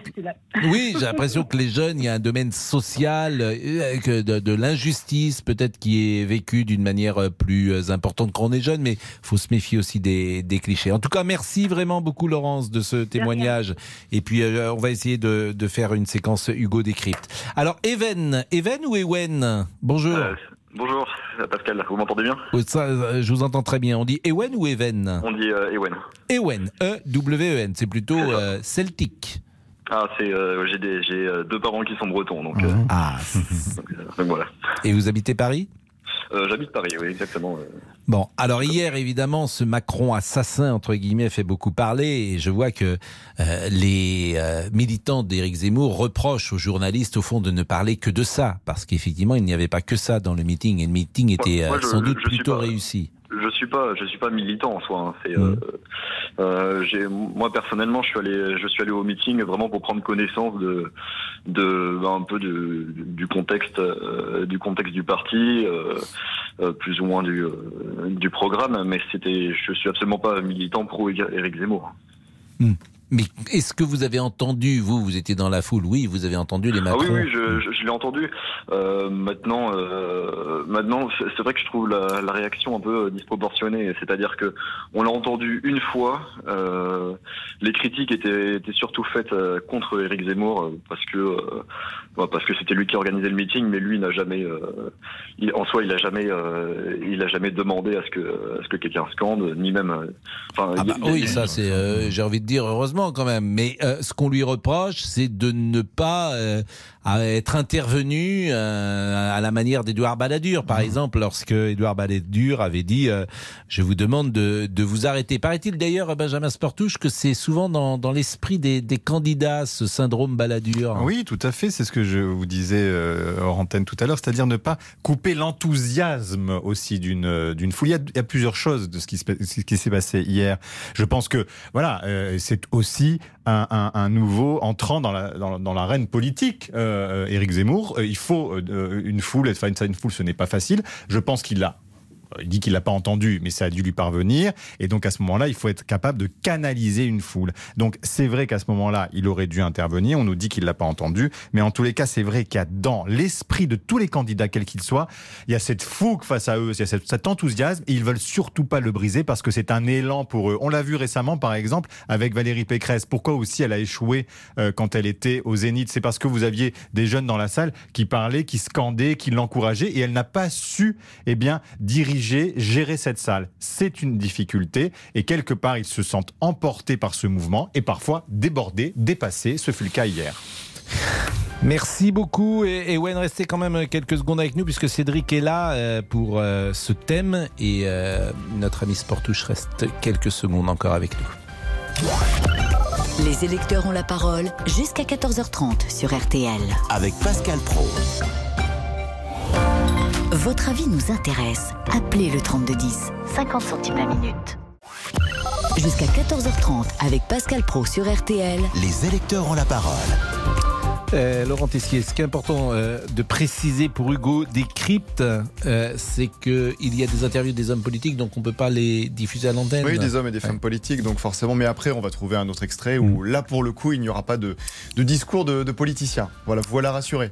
Oui, j'ai l'impression que les jeunes, il y a un domaine social, euh, que de, de l'injustice peut-être qui est vécu d'une manière euh, plus euh, importante quand on est jeune, mais faut se méfier aussi des, des clichés. En tout cas, merci vraiment beaucoup Laurence de ce témoignage. Et puis euh, on va essayer de, de faire une séquence Hugo décrypte. Alors Even, Even ou Ewen Bonjour. Bonjour, Pascal, vous m'entendez bien? Oui, ça, euh, je vous entends très bien. On dit Ewen ou Even? On dit euh, Ewen. Ewen, E-W-E-N, c'est plutôt euh, celtique. Ah, c'est euh, j'ai euh, deux parents qui sont bretons, donc, euh, Ah. donc, euh, donc voilà. Et vous habitez Paris? Euh, J'habite Paris, oui, exactement. euh. Bon, alors hier, évidemment, ce Macron assassin, entre guillemets, fait beaucoup parler et je vois que euh, les euh, militants d'Éric Zemmour reprochent aux journalistes, au fond, de ne parler que de ça, parce qu'effectivement, il n'y avait pas que ça dans le meeting et le meeting était Moi, euh, je- sans doute plutôt pas- réussi. Je suis pas, je suis pas militant en soi. hein. C'est, euh, euh, moi personnellement, je suis allé, je suis allé au meeting vraiment pour prendre connaissance de, de ben, un peu de, du contexte, euh, du contexte du parti, plus ou moins du, du programme. Mais c'était, je suis absolument pas militant pro Éric Zemmour. Mais est-ce que vous avez entendu, vous, vous étiez dans la foule, oui, vous avez entendu les Ah Macron oui, oui, je, je, je l'ai entendu. Euh, maintenant, euh, maintenant, c'est vrai que je trouve la, la réaction un peu disproportionnée. C'est-à-dire que on l'a entendu une fois. Euh, les critiques étaient, étaient surtout faites euh, contre Éric Zemmour euh, parce que bah, parce que c'était lui qui organisait le meeting, mais lui n'a jamais, euh, il- en soi, il a jamais, euh, il a jamais demandé à ce que à ce que quelqu'un scande, ni même. euh, Enfin, il- Bah il- oui, il- ça c'est, euh, j'ai envie de dire heureusement quand même. Mais euh, ce qu'on lui reproche, c'est de ne pas euh, être intervenu euh, à la manière d'Édouard Balladur, par exemple, lorsque Édouard Balladur avait dit euh, "Je vous demande de, de vous arrêter". Paraît-il d'ailleurs, Benjamin Sportouche, que c'est souvent dans, dans l'esprit des, des candidats ce syndrome Balladur? Oui, tout à fait. C'est ce que je vous disais euh, hors antenne tout à l'heure, c'est-à-dire ne pas couper l'enthousiasme aussi d'une euh, d'une foule. Il y, a, plusieurs choses de ce qui, s'est passé hier. Je pense que voilà, euh, c'est aussi un, nouveau entrant dans la dans, dans l'arène politique. Euh, Éric Zemmour, il faut une foule. Enfin, une, une foule, ce n'est pas facile. Je pense qu'il l'a il dit qu'il l'a pas entendu, mais ça a dû lui parvenir. Et donc à ce moment-là, il faut être capable de canaliser une foule. Donc c'est vrai qu'à ce moment-là, il aurait dû intervenir. On nous dit qu'il l'a pas entendu, mais en tous les cas, c'est vrai qu'il y a dans l'esprit de tous les candidats, quels qu'ils soient, il y a cette fougue face à eux, il y a cet, cet enthousiasme, et ils veulent surtout pas le briser parce que c'est un élan pour eux. On l'a vu récemment, par exemple, avec Valérie Pécresse. Pourquoi aussi elle a échoué euh, quand elle était au Zénith? C'est parce que vous aviez des jeunes dans la salle qui parlaient, qui scandaient, qui l'encourageaient, et elle n'a pas su, eh bien, diriger, gérer cette salle. C'est une difficulté, et quelque part, ils se sentent emportés par ce mouvement, et parfois débordés, dépassés. Ce fut le cas hier. Merci beaucoup et, et Wen, restez quand même quelques secondes avec nous puisque Cédric est là euh, pour euh, ce thème et euh, notre ami Sportouche reste quelques secondes encore avec nous. Les électeurs ont la parole jusqu'à 14h30 sur RTL. Avec Pascal Pro. Votre avis nous intéresse. Appelez le 3210, 50 centimes la minute. Jusqu'à 14h30 avec Pascal Pro sur RTL. Les électeurs ont la parole. Euh, Laurent Tessier, ce qui est important euh, de préciser pour Hugo Décrypte, euh, c'est qu'il y a des interviews des hommes politiques, donc on ne peut pas les diffuser à l'antenne. Oui, des hommes et des femmes politiques, donc forcément. Mais après, on va trouver un autre extrait où là, pour le coup, il n'y aura pas de, de discours de, de politiciens. Voilà, voilà rassuré.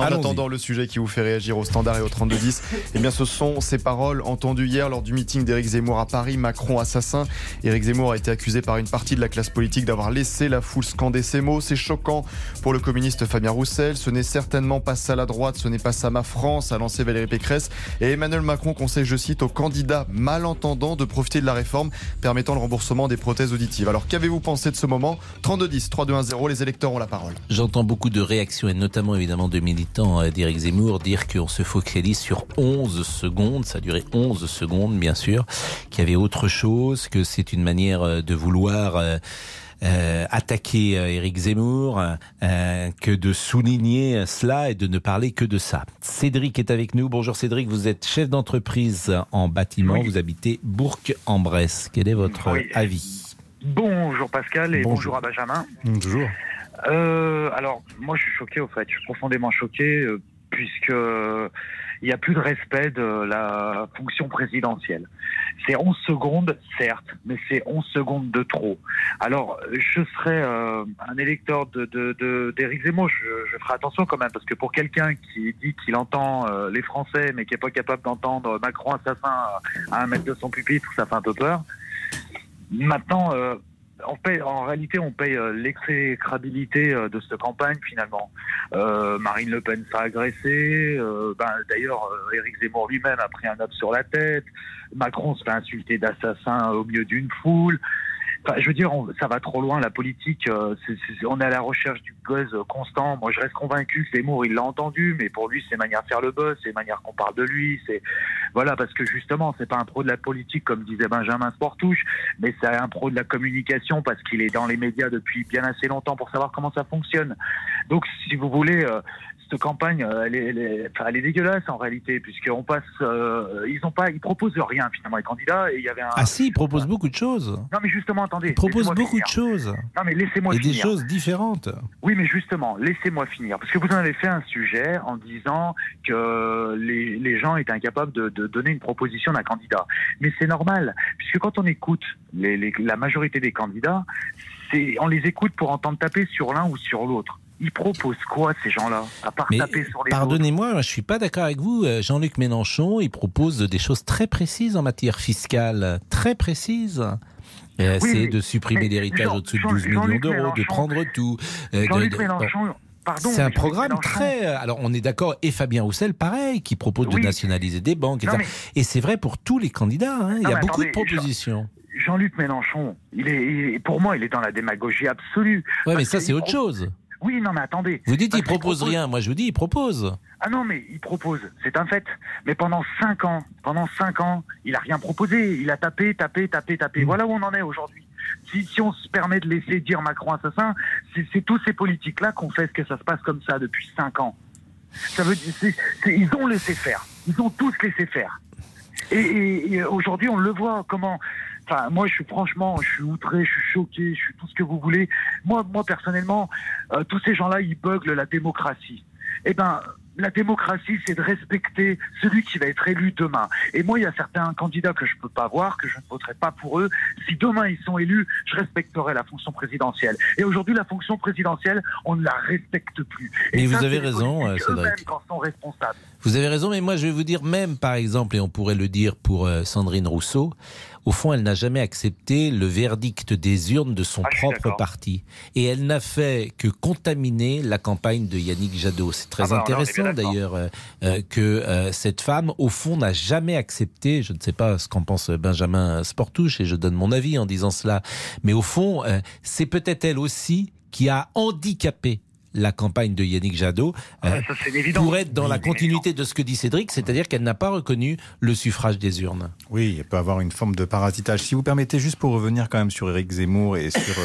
En attendant le sujet qui vous fait réagir au standard et au 3210, eh bien ce sont ces paroles entendues hier lors du meeting d'Éric Zemmour à Paris, Macron assassin. Éric Zemmour a été accusé par une partie de la classe politique d'avoir laissé la foule scander ces mots. C'est choquant pour le communiste Fabien Roussel. Ce n'est certainement pas ça la droite, ce n'est pas ça ma France, a lancé Valérie Pécresse. Et Emmanuel Macron conseille, je cite, aux candidats malentendants de profiter de la réforme permettant le remboursement des prothèses auditives. Alors qu'avez-vous pensé de ce moment? 3210, 3210, les électeurs ont la parole. J'entends beaucoup de réactions, et notamment évidemment de militants euh, d'Éric Zemmour, dire qu'on se focalise sur 11 secondes, ça a duré 11 secondes bien sûr, qu'il y avait autre chose, que c'est une manière euh, de vouloir... euh, attaquer Éric Zemmour euh, que de souligner cela et de ne parler que de ça. Cédric est avec nous. Bonjour Cédric, vous êtes chef d'entreprise en bâtiment, vous habitez Bourg-en-Bresse. Quel est votre Oui. avis? Bonjour Pascal et bonjour, à Benjamin. Bonjour. Euh, alors, moi je suis choqué au fait, je suis profondément choqué euh, puisque euh, il n'y a plus de respect de la fonction présidentielle. C'est 11 secondes, certes, mais c'est 11 secondes de trop. Alors, je serais euh, un électeur de, de, de- d'Éric Zemmour, je, je ferai attention quand même, parce que pour quelqu'un qui dit qu'il entend euh, les Français, mais qui n'est pas capable d'entendre Macron assassin à un mètre de son pupitre, ça fait un peu peur. Maintenant, euh, on paye, en réalité, on paye euh, l'exécrabilité euh, de cette campagne finalement. Euh, Marine Le Pen s'est agressée. ben, D'ailleurs, Éric Zemmour lui-même a pris un op sur la tête. Macron se fait insulter d'assassin au milieu d'une foule. Je veux dire, on- ça va trop loin. La politique, euh, c'est- c'est- on est à la recherche du buzz constant. Moi, je reste convaincu que Zemmour, il l'a entendu, mais pour lui, c'est manière de faire le buzz, c'est manière qu'on parle de lui. C'est voilà, parce que justement, c'est pas un pro de la politique comme disait Benjamin Sportouche, mais c'est un pro de la communication parce qu'il est dans les médias depuis bien assez longtemps pour savoir comment ça fonctionne. Donc, si vous voulez, euh, cette campagne, euh, elle est, elle est, enfin, elle est dégueulasse en réalité, puisqu'on passe, euh, ils ont pas, ils proposent rien finalement les candidats. Et il y avait un. Ah si, il propose beaucoup de choses. Non mais justement, attendez. Il propose laissez-moi beaucoup finir. de choses. Non mais laissez-moi Et finir. des choses différentes. Oui, mais justement, laissez-moi finir. Parce que vous en avez fait un sujet en disant que les, les gens étaient incapables de, de donner une proposition d'un candidat. Mais c'est normal, puisque quand on écoute les, les- la majorité des candidats, c'est on les écoute pour entendre taper sur l'un ou sur l'autre. Ils proposent quoi, ces gens-là À part Mais taper sur les pardonnez-moi, je suis pas d'accord avec vous. Euh, Jean-Luc Mélenchon, il propose des choses très précises en matière fiscale, très précises. Euh, Oui, c'est de supprimer l'héritage au-dessus de Jean- 12 millions d'euros, de prendre tout. euh, Jean-Luc Mélenchon, bon. C'est un programme très. Alors, on est d'accord, et Fabien Roussel, pareil, qui propose de Oui. nationaliser des banques. Non, etc. Et c'est vrai pour tous les candidats. hein. Il y a beaucoup de propositions. Jean-Luc Mélenchon, il est, il est- pour moi, il est dans la démagogie absolue. Ouais, mais ça, c'est autre chose. Oui, non, mais attendez. Vous dites, il propose rien. Moi, je vous dis, il propose. Ah non, mais il propose, c'est un fait. Mais pendant cinq ans, pendant cinq ans, il a rien proposé. Il a tapé, tapé, tapé, Mm. tapé. Voilà où on en est aujourd'hui. Si, si on se permet de laisser dire Macron assassin, c'est c'est tous ces politiques-là qu'on fait que ça se passe comme ça depuis cinq ans. Ça veut dire, ils ont laissé faire. Ils ont tous laissé faire. Et, et- et aujourd'hui, on le voit comment. Enfin, moi, je suis franchement, je suis outré, je suis choqué, je suis tout ce que vous voulez. Moi, moi personnellement, euh, tous ces gens-là, ils buglent la démocratie. Eh ben, la démocratie, c'est de respecter celui qui va être élu demain. Et moi, il y a certains candidats que je peux pas voir, que je ne voterai pas pour eux. Si demain ils sont élus, je respecterai la fonction présidentielle. Et aujourd'hui, la fonction présidentielle, on ne la respecte plus. Et ça, vous avez raison, euh, Cédric. sont responsables. Vous avez raison, mais moi je vais vous dire même, par exemple, et on pourrait le dire pour euh, Sandrine Rousseau, au fond, elle n'a jamais accepté le verdict des urnes de son Ah, propre parti. Et elle n'a fait que contaminer la campagne de Yannick Jadot. C'est très Ah bah, intéressant d'ailleurs euh, euh, que euh, cette femme, au fond, n'a jamais accepté, je ne sais pas ce qu'en pense Benjamin Sportouche, et je donne mon avis en disant cela, mais au fond, euh, c'est peut-être elle aussi qui a handicapé la campagne de Yannick Jadot euh, ça, pour être dans la continuité de ce que dit Cédric, c'est-à-dire qu'elle n'a pas reconnu le suffrage des urnes. Oui, il peut avoir une forme de parasitage. Si vous permettez, juste pour revenir quand même sur Éric Zemmour et sur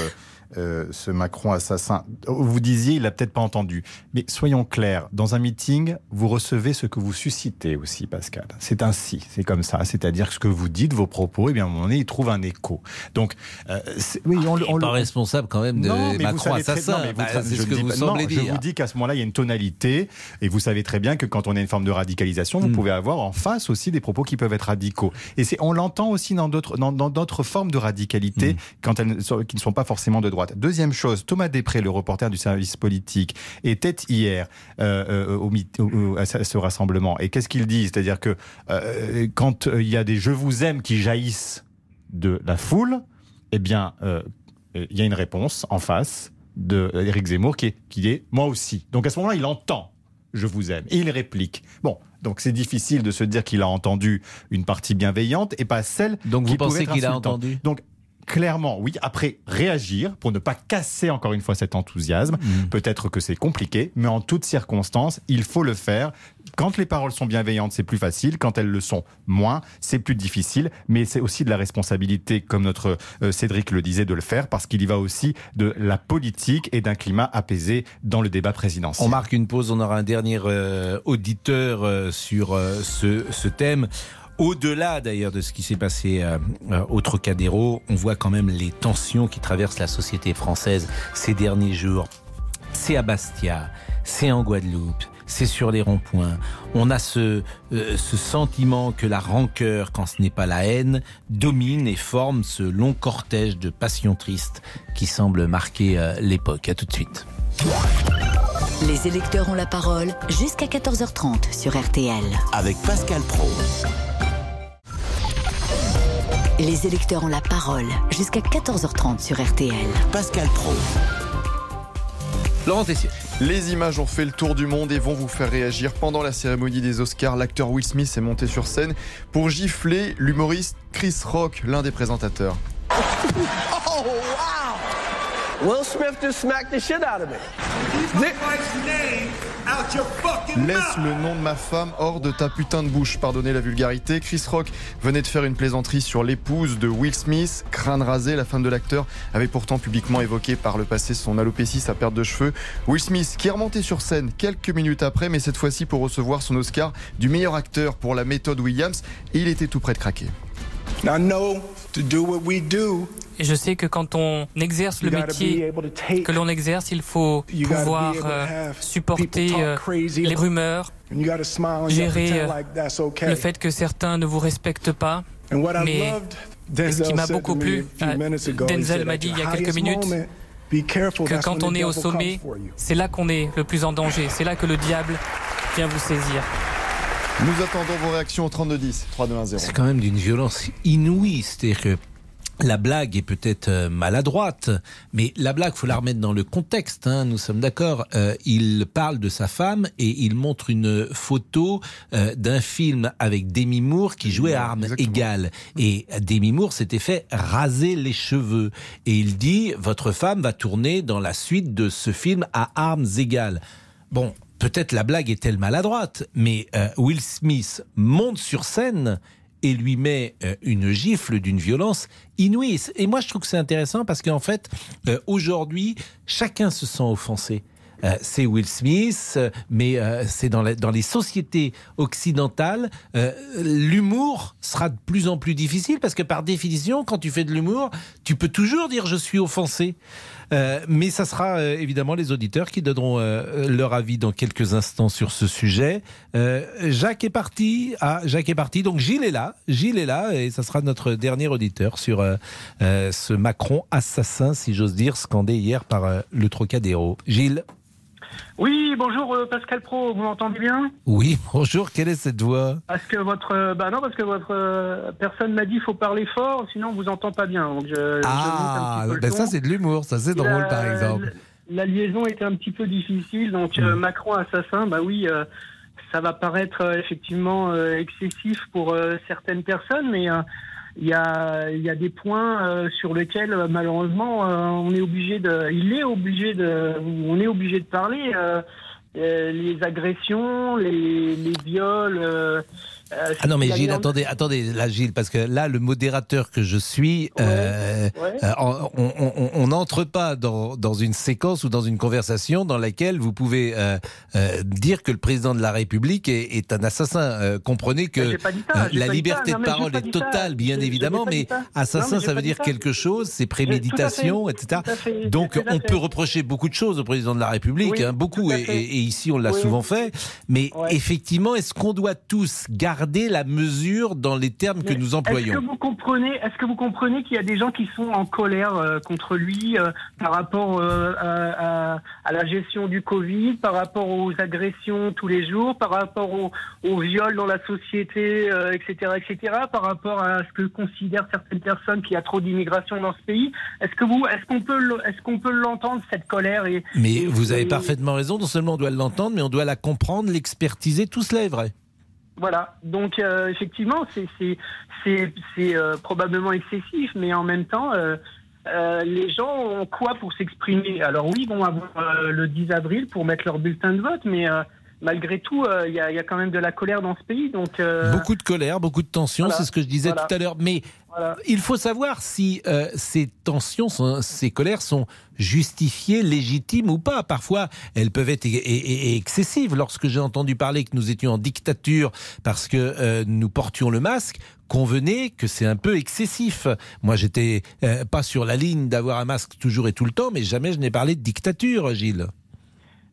euh, ce Macron assassin. Vous disiez, il l'a peut-être pas entendu. Mais soyons clairs, dans un meeting, vous recevez ce que vous suscitez aussi, Pascal. C'est ainsi, c'est comme ça. C'est-à-dire que ce que vous dites, vos propos, et bien à un moment donné, il trouve un écho. Donc, euh, oui, on, Il on n'est pas responsable quand même de non, mais vous Macron très- assassin. non, mais vous Bah, c'est ce que vous pas- semblez non, dire. Je vous dis qu'à ce moment-là, il y a une tonalité, et vous savez très bien que quand on a une forme de radicalisation, Hmm. vous pouvez avoir en face aussi des propos qui peuvent être radicaux. Et c'est, on l'entend aussi dans d'autres, dans, dans d'autres formes de radicalité Hmm. quand elles qui ne sont pas forcément de droite. Deuxième chose, Thomas Després, le reporter du service politique, était hier euh, euh, au, à ce rassemblement. Et qu'est-ce qu'il dit C'est-à-dire que euh, quand il y a des je vous aime qui jaillissent de la foule, eh bien, euh, il y a une réponse en face de euh, Éric Zemmour qui est, qui est moi aussi. Donc à ce moment-là, il entend je vous aime et il réplique. Bon, donc c'est difficile de se dire qu'il a entendu une partie bienveillante et pas celle. Donc qui vous pensez qu'il a entendu? Donc Clairement, oui. Après, réagir pour ne pas casser encore une fois cet enthousiasme. Mm. Peut-être que c'est compliqué, mais en toutes circonstances, il faut le faire. Quand les paroles sont bienveillantes, c'est plus facile. Quand elles le sont moins, c'est plus difficile. Mais c'est aussi de la responsabilité, comme notre euh, Cédric le disait, de le faire, parce qu'il y va aussi de la politique et d'un climat apaisé dans le débat présidentiel. On marque une pause, on aura un dernier euh, auditeur euh, sur euh, ce, ce thème. Au-delà d'ailleurs de ce qui s'est passé euh, euh, au Trocadéro, on voit quand même les tensions qui traversent la société française ces derniers jours. C'est à Bastia, c'est en Guadeloupe, c'est sur les ronds-points. On a ce, euh, ce sentiment que la rancœur, quand ce n'est pas la haine, domine et forme ce long cortège de passions tristes qui semble marquer euh, l'époque. À tout de suite. Les électeurs ont la parole jusqu'à 14h30 sur RTL. Avec Pascal Pro. Les électeurs ont la parole jusqu'à 14h30 sur RTL. Pascal Pro. Laurent Tessier. Les images ont fait le tour du monde et vont vous faire réagir. Pendant la cérémonie des Oscars, l'acteur Will Smith est monté sur scène pour gifler l'humoriste Chris Rock, l'un des présentateurs. Oh, wow! Laisse le nom de ma femme hors de ta putain de bouche, pardonnez la vulgarité. Chris Rock venait de faire une plaisanterie sur l'épouse de Will Smith, crâne rasé. La femme de l'acteur avait pourtant publiquement évoqué par le passé son alopécie, sa perte de cheveux. Will Smith qui est remonté sur scène quelques minutes après, mais cette fois-ci pour recevoir son Oscar du meilleur acteur pour la méthode Williams, et il était tout près de craquer. I know to do what we do, Et je sais que quand on exerce le métier que l'on exerce, il faut pouvoir able to euh, supporter euh, crazy les rumeurs, gérer euh, le fait que certains ne vous respectent pas. And what I Mais ce qui m'a beaucoup plu, a few minutes ago, he Denzel m'a "At dit il y a quelques minutes moment, be careful, que quand on est au sommet, comes for you." c'est là qu'on est le plus en danger, c'est là que le diable vient vous saisir. Nous attendons vos réactions au 3210, 3210. C'est quand même d'une violence inouïe. C'est-à-dire que la blague est peut-être euh, maladroite, mais la blague, faut la remettre dans le contexte. Hein, nous sommes d'accord. Euh, il parle de sa femme et il montre une photo euh, d'un film avec Demi Moore qui jouait à armes égales. Et Demi Moore s'était fait raser les cheveux. Et il dit votre femme va tourner dans la suite de ce film à armes égales. Bon, peut-être la blague est-elle maladroite, mais euh, Will Smith monte sur scène et lui met euh, une gifle d'une violence inouïe. Et moi, je trouve que c'est intéressant parce qu'en fait, euh, aujourd'hui, chacun se sent offensé. C'est Will Smith, mais c'est dans, les sociétés occidentales, l'humour sera de plus en plus difficile parce que par définition, quand tu fais de l'humour, tu peux toujours dire je suis offensé. Euh, mais ça sera euh, évidemment les auditeurs qui donneront euh, leur avis dans quelques instants sur ce sujet. Euh, Jacques est parti. Ah, Jacques est parti. Donc Gilles est là. Gilles est là et ça sera notre dernier auditeur sur euh, ce Macron assassin, si j'ose dire, scandé hier par le Trocadéro. Gilles. Oui, bonjour euh, Pascal Pro, vous m'entendez bien Oui, bonjour. Quelle est cette voix Parce que votre, euh, bah non, parce que votre euh, personne m'a dit faut parler fort, sinon on vous entend pas bien. Donc je, je monte un Ah, petit peu le ben ça c'est de l'humour, ça c'est drôle la- par exemple. La liaison était un petit peu difficile, donc euh, Macron assassin, bah oui, euh, ça va paraître euh, effectivement excessif pour certaines personnes, mais il y a, y a des points euh, sur lesquels euh, malheureusement euh, on est obligé de, il est obligé de, on est obligé de parler. euh, euh, les agressions, les, les viols, euh, Ah non mais Gilles, en- attendez, attendez, là Gilles, parce que là le modérateur que je suis, euh, ouais. euh, on- n'entre pas dans, dans une séquence ou dans une conversation dans laquelle vous pouvez euh, dire que le président de la République est, est un assassin. Comprenez que ça, la liberté ça, de non, parole est totale, bien évidemment, mais. Non, assassin mais ça veut dire ça. quelque chose, c'est préméditation, etc. fait, Donc on peut reprocher beaucoup de choses au président de la République, Oui, hein, beaucoup, et, ici on l'a Oui. souvent fait. Mais effectivement, est-ce qu'on doit tous garder la mesure dans les termes que nous Est-ce employons que vous comprenez, est-ce que vous comprenez qu'il y a des gens qui sont en colère euh, contre lui euh, par rapport euh, à, à- à la gestion du Covid, par rapport aux agressions tous les jours, par rapport aux, aux viols dans la société, etc., etc., par rapport à ce que considèrent certaines personnes qu'il y a trop d'immigration dans ce pays? Est-ce que vous, est-ce qu'on peut, est-ce qu'on peut l'entendre cette colère et, Mais et- vous avez et- parfaitement raison. Non seulement on doit l'entendre, mais on doit la comprendre, l'expertiser. Tout cela est vrai. Voilà, donc euh, effectivement, c'est euh, probablement excessif, mais en même temps, euh, euh, les gens ont quoi pour s'exprimer? Alors oui, ils vont avoir euh, le 10 avril pour mettre leur bulletin de vote, mais euh, malgré tout, euh, il y, a, il y a quand même de la colère dans ce pays, donc. euh, Beaucoup de colère, beaucoup de tension, voilà, c'est ce que je disais voilà. tout à l'heure. Mais Voilà. il faut savoir si euh, ces tensions, sont- ces colères sont justifiées, légitimes ou pas. Parfois, elles peuvent être excessives. Lorsque j'ai entendu parler que nous étions en dictature parce que nous portions le masque, convenez que c'est un peu excessif. Moi, j'étais pas sur la ligne d'avoir un masque toujours et tout le temps, mais jamais je n'ai parlé de dictature, Gilles.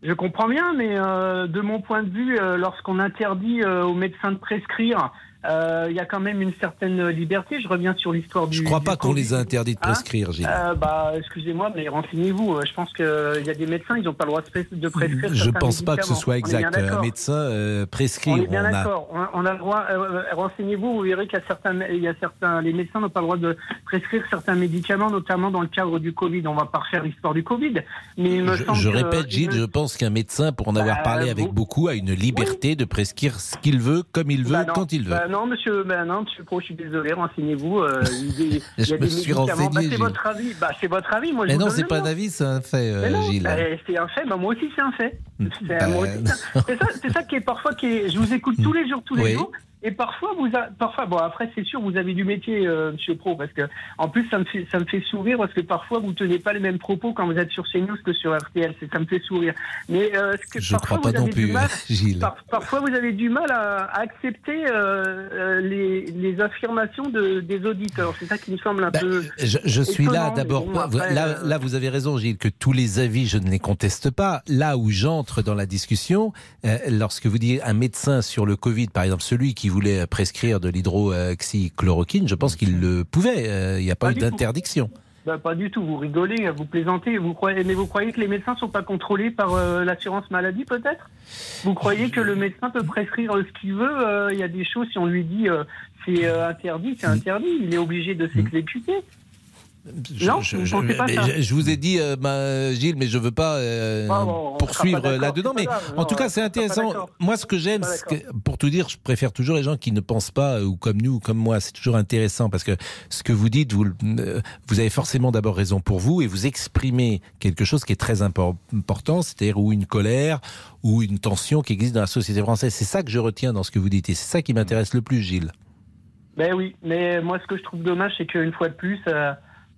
Je comprends bien, mais euh, de mon point de vue, euh, lorsqu'on interdit euh, aux médecins de prescrire, il y a quand même une certaine liberté. Je reviens sur l'histoire du. Je crois du pas qu'on les a interdits de Hein prescrire, Gilles. Euh, bah, excusez-moi, mais renseignez-vous. Euh, Je pense qu'il y a des médecins, ils n'ont pas le droit de, pres- de prescrire. Je certains pense pas que ce soit exact. Un d'accord. médecin euh, prescrit. On est bien on a- d'accord. On, a le droit. euh, euh, renseignez-vous, vous verrez qu'il y a certains, il y a certains, les médecins n'ont pas le droit de prescrire certains médicaments, notamment dans le cadre du Covid. On va pas refaire l'histoire du Covid, mais il me Je, semble je que- répète, il Gilles, me- je pense qu'un médecin, pour en avoir Bah, parlé avec vous- beaucoup, a une liberté de prescrire ce qu'il veut, comme il veut, Bah non, quand il veut. bah non, monsieur, bah non, monsieur Pro, je suis désolé, renseignez-vous. euh, il y a- des suis médicaments. renseigné, Bah, c'est votre avis. Bah, c'est votre avis. Moi, je Mais vous non, c'est pas un avis, c'est un fait, euh, non, Gilles. bah, c'est un fait. Bah, moi aussi, c'est un fait. C'est aussi, c'est ça, qui est parfois qui est. Je vous écoute tous les jours, tous les Oui. jours. Et parfois, vous a- parfois, bon, après, c'est sûr, vous avez du métier, euh, Monsieur Pro, parce que, en plus, ça me fait, ça me fait sourire, parce que parfois, vous tenez pas les mêmes propos quand vous êtes sur CNews que sur RTL. Ça me fait sourire. Mais euh, ce que, Je parfois, crois pas vous non plus, mal- Gilles. par- parfois, vous avez du mal à, à accepter euh, euh, les, les affirmations de, des auditeurs. C'est ça qui me semble un peu. Ben, Je, je suis là d'abord. bon, là, là, vous avez raison, Gilles, que tous les avis, je ne les conteste pas. Là où j'entre dans la discussion, lorsque vous dites un médecin sur le Covid, par exemple, celui qui voulait prescrire de l'hydroxychloroquine, je pense qu'il le pouvait. Euh, Il n'y a pas, Pas eu d'interdiction. Bah, pas du tout, vous rigolez, vous plaisantez, vous croyez, mais vous croyez que les médecins sont pas contrôlés par euh, l'assurance maladie peut-être? Vous croyez que le médecin peut prescrire euh, ce qu'il veut euh, Il y a des choses, si on lui dit euh, c'est euh, interdit, c'est interdit, il est obligé de s'exécuter. Je, Non, je, pas ça je- vous ai dit, euh, bah, Gilles, mais je veux pas euh, Ah bon, poursuivre là-dedans. Mais en tout cas, c'est intéressant. Moi, ce que j'aime, pour tout dire, je préfère toujours les gens qui ne pensent pas, euh, ou comme nous, ou comme moi. C'est toujours intéressant parce que ce que vous dites, vous, avez forcément d'abord raison pour vous et vous exprimez quelque chose qui est très impor- important, c'est-à-dire ou une colère ou une tension qui existe dans la société française. C'est ça que je retiens dans ce que vous dites et c'est ça qui m'intéresse le plus, Gilles. Ben oui, mais moi ce que je trouve dommage, c'est qu'une fois de plus,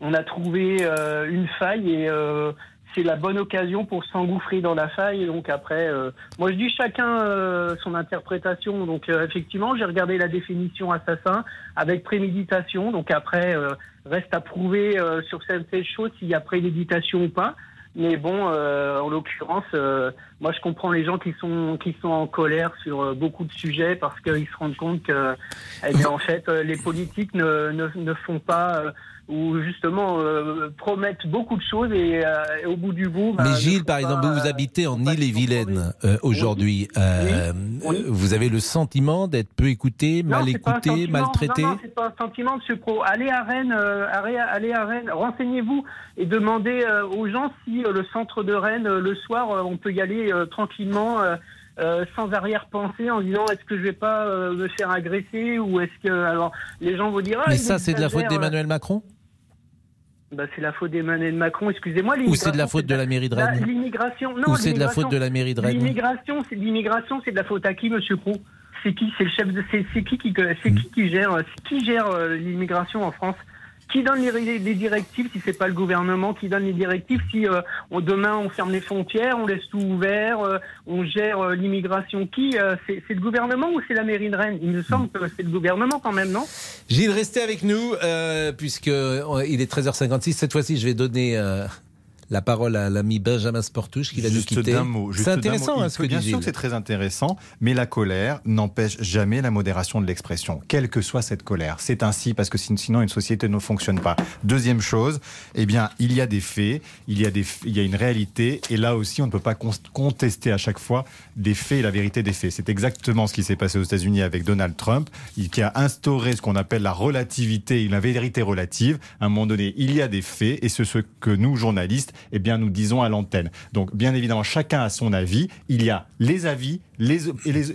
on a trouvé euh, une faille et euh, c'est la bonne occasion pour s'engouffrer dans la faille. Donc après, euh, moi je dis chacun euh, son interprétation. Donc euh, effectivement, j'ai regardé la définition assassin avec préméditation. Donc après, euh, reste à prouver sur certaines choses s'il y a préméditation ou pas. Mais bon, euh, en l'occurrence, euh, moi je comprends les gens qui sont qui sont en colère sur beaucoup de sujets parce qu'ils se rendent compte que, eh en fait, les politiques ne, ne, ne font pas ou justement euh, promettent beaucoup de choses et, euh, et au bout du bout. bah, Mais ne Gilles, par exemple, vous, vous habitez en Ille-et-Vilaine euh, aujourd'hui. Vous avez le sentiment d'être peu écouté, Non, mal écouté, maltraité Non, non, c'est pas un sentiment, Monsieur Pro. Allez à Rennes, allez, à Rennes, renseignez-vous et demandez aux gens si le centre de Rennes, le soir, on peut y aller tranquillement. euh, sans arrière-pensée en disant est-ce que je vais pas euh, me faire agresser ou est-ce que alors les gens vont dire ah, Mais ça, c'est de la faute d'Emmanuel Macron? Bah, c'est la faute d'Emmanuel Macron. Excusez-moi Ou c'est de la faute de la mairie de Rennes. l'immigration. Non Ou c'est de la faute de la mairie de Rennes. L'immigration c'est l'immigration c'est de la faute à qui Monsieur Pro c'est qui? C'est le chef de c'est qui qui c'est qui qui gère qui gère euh, l'immigration en France? Qui donne les, les directives si c'est pas le gouvernement Qui donne les directives si euh, demain on ferme les frontières, on laisse tout ouvert, euh, on gère euh, l'immigration Qui euh, C'est le gouvernement ou c'est la mairie de Rennes? Il me semble que c'est le gouvernement quand même, non? Gilles, restez avec nous, euh, puisque il est 13h56. Cette fois-ci, je vais donner la parole à l'ami Benjamin Sportouche qui va Juste nous quitter. C'est intéressant mot. hein, ce que Bien sûr que c'est très intéressant, mais la colère n'empêche jamais la modération de l'expression, quelle que soit cette colère. C'est ainsi parce que sin- sinon une société ne fonctionne pas. Deuxième chose, eh bien, il y a des faits, il y a, des, il y a une réalité, et là aussi, on ne peut pas contester à chaque fois des faits et la vérité des faits. C'est exactement ce qui s'est passé aux États-Unis avec Donald Trump, qui a instauré ce qu'on appelle la relativité, la vérité relative. À un moment donné, il y a des faits, et c'est ce que nous, journalistes, eh bien, nous disons à l'antenne. Donc, bien évidemment, chacun a son avis. Il y a les avis les,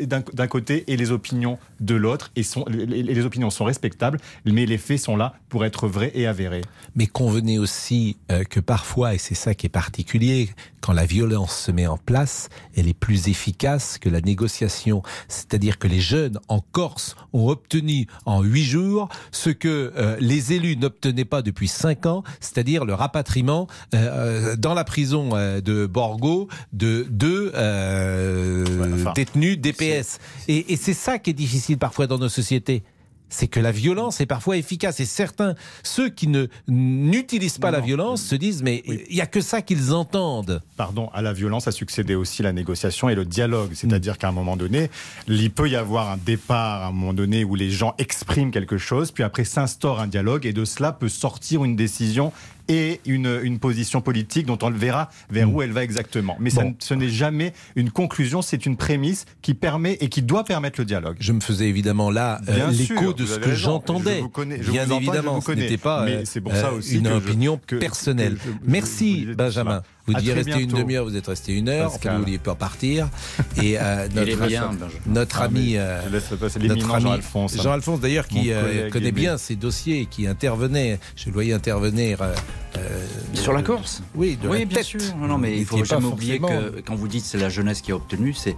d'un côté et les opinions de l'autre, et, sont- les, opinions sont respectables, mais les faits sont là pour être vrais et avérés. Mais convenez aussi euh, que parfois, et c'est ça qui est particulier, quand la violence se met en place, elle est plus efficace que la négociation. C'est-à-dire que les jeunes en Corse ont obtenu en huit jours ce que euh, les élus n'obtenaient pas depuis cinq ans, c'est-à-dire le rapatriement euh, dans la prison euh, de Borgo de deux euh, enfin, détenus DPS. Et, et c'est ça qui est difficile parfois dans nos sociétés. C'est que la violence est parfois efficace. Et certains, ceux qui ne n'utilisent pas la violence, se disent mais il y a que ça qu'ils entendent. Pardon, à la violence a succédé aussi la négociation et le dialogue. C'est-à-dire qu'à un moment donné, il peut y avoir un départ à un moment donné où les gens expriment quelque chose, puis après s'instaure un dialogue et de cela peut sortir une décision et une, une position politique dont on le verra vers où elle va exactement. Mais Bon. ce n'est jamais une conclusion, c'est une prémisse qui permet et qui doit permettre le dialogue. Je me faisais évidemment là euh, l'écho de ce que j'entendais. Je Bien je évidemment, ce n'était pas euh, c'est pour ça euh, aussi une que opinion personnelle. que je- je- Merci Benjamin. Vous deviez rester une demi-heure, vous êtes resté une heure, Pascal. vous vouliez pas partir. Et euh, Il est notre, bien, Benjamin. notre Ah, ami, euh, je notre ami Jean-Alphonse, hein. Jean-Alphonse d'ailleurs qui euh, connaît bien ces dossiers qui intervenait. Je le voyais intervenir. Sur la Corse Oui, de oui, la bien tête. sûr. Non, mais il Vous faut jamais oublier que quand vous dites c'est la jeunesse qui a obtenu, c'est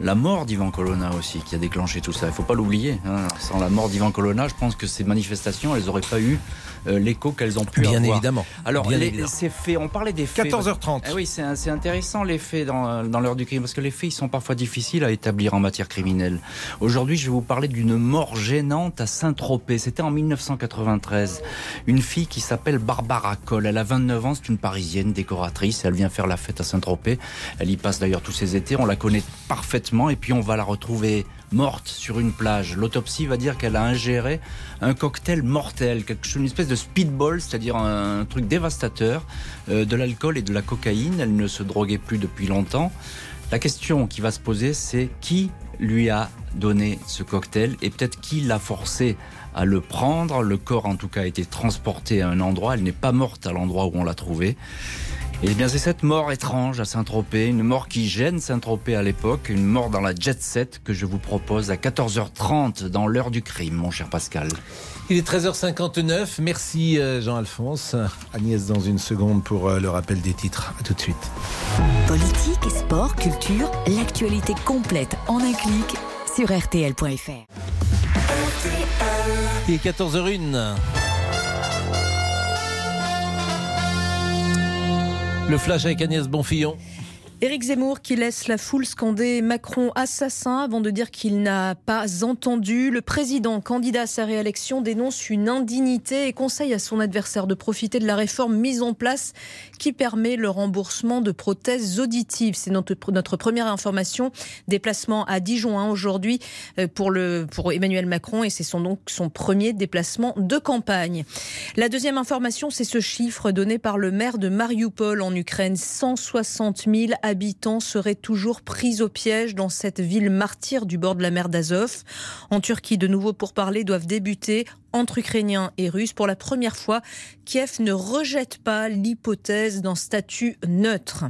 la mort d'Ivan Colonna aussi qui a déclenché tout ça. Il faut pas l'oublier. hein. Sans la mort d'Ivan Colonna, je pense que ces manifestations, elles n'auraient pas eu l'écho qu'elles ont pu Bien avoir. évidemment. Alors, Bien les- évidemment. ces faits, on parlait des faits. 14h30. Ah oui, c'est intéressant les faits dans, dans l'heure du crime parce que les faits ils sont parfois difficiles à établir en matière criminelle. Aujourd'hui, je vais vous parler d'une mort gênante à Saint-Tropez. C'était en 1993. Une fille qui s'appelle Barbara Coll. Elle a 29 ans, c'est une parisienne décoratrice. Elle vient faire la fête à Saint-Tropez. Elle y passe d'ailleurs tous ses étés. On la connaît parfaitement et puis on va la retrouver morte sur une plage. L'autopsie va dire qu'elle a ingéré un cocktail mortel, quelque chose, une espèce de speedball, c'est-à-dire un, truc dévastateur, euh, de l'alcool et de la cocaïne. Elle ne se droguait plus depuis longtemps. La question qui va se poser, c'est qui lui a donné ce cocktail et peut-être qui l'a forcé à le prendre. Le corps, en tout cas, a été transporté à un endroit. Elle n'est pas morte à l'endroit où on l'a trouvée. Et bien, c'est cette mort étrange à Saint-Tropez, une mort qui gêne Saint-Tropez à l'époque, une mort dans la jet set que je vous propose à 14h30 dans l'heure du crime, mon cher Pascal. Il est 13h59. Merci euh, Jean-Alphonse. Agnès dans une seconde pour euh, le rappel des titres. À tout de suite. Politique, sport, culture, l'actualité complète en un clic sur rtl.fr. Il est 14h01. Le flash avec Agnès Bonfillon. Éric Zemmour qui laisse la foule scander Macron assassin avant de dire qu'il n'a pas entendu. Le président candidat à sa réélection dénonce une indignité et conseille à son adversaire de profiter de la réforme mise en place qui permet le remboursement de prothèses auditives. C'est notre, première information. Déplacement à Dijon hein, aujourd'hui euh, pour Emmanuel Macron et c'est son, donc son premier déplacement de campagne. La deuxième information, c'est ce chiffre donné par le maire de Mariupol en Ukraine. 160 000 habitants seraient toujours pris au piège dans cette ville martyre du bord de la mer d'Azov. En Turquie, de nouveaux pourparlers doivent débuter entre Ukrainiens et Russes. Pour la première fois, Kiev ne rejette pas l'hypothèse d'un statut neutre.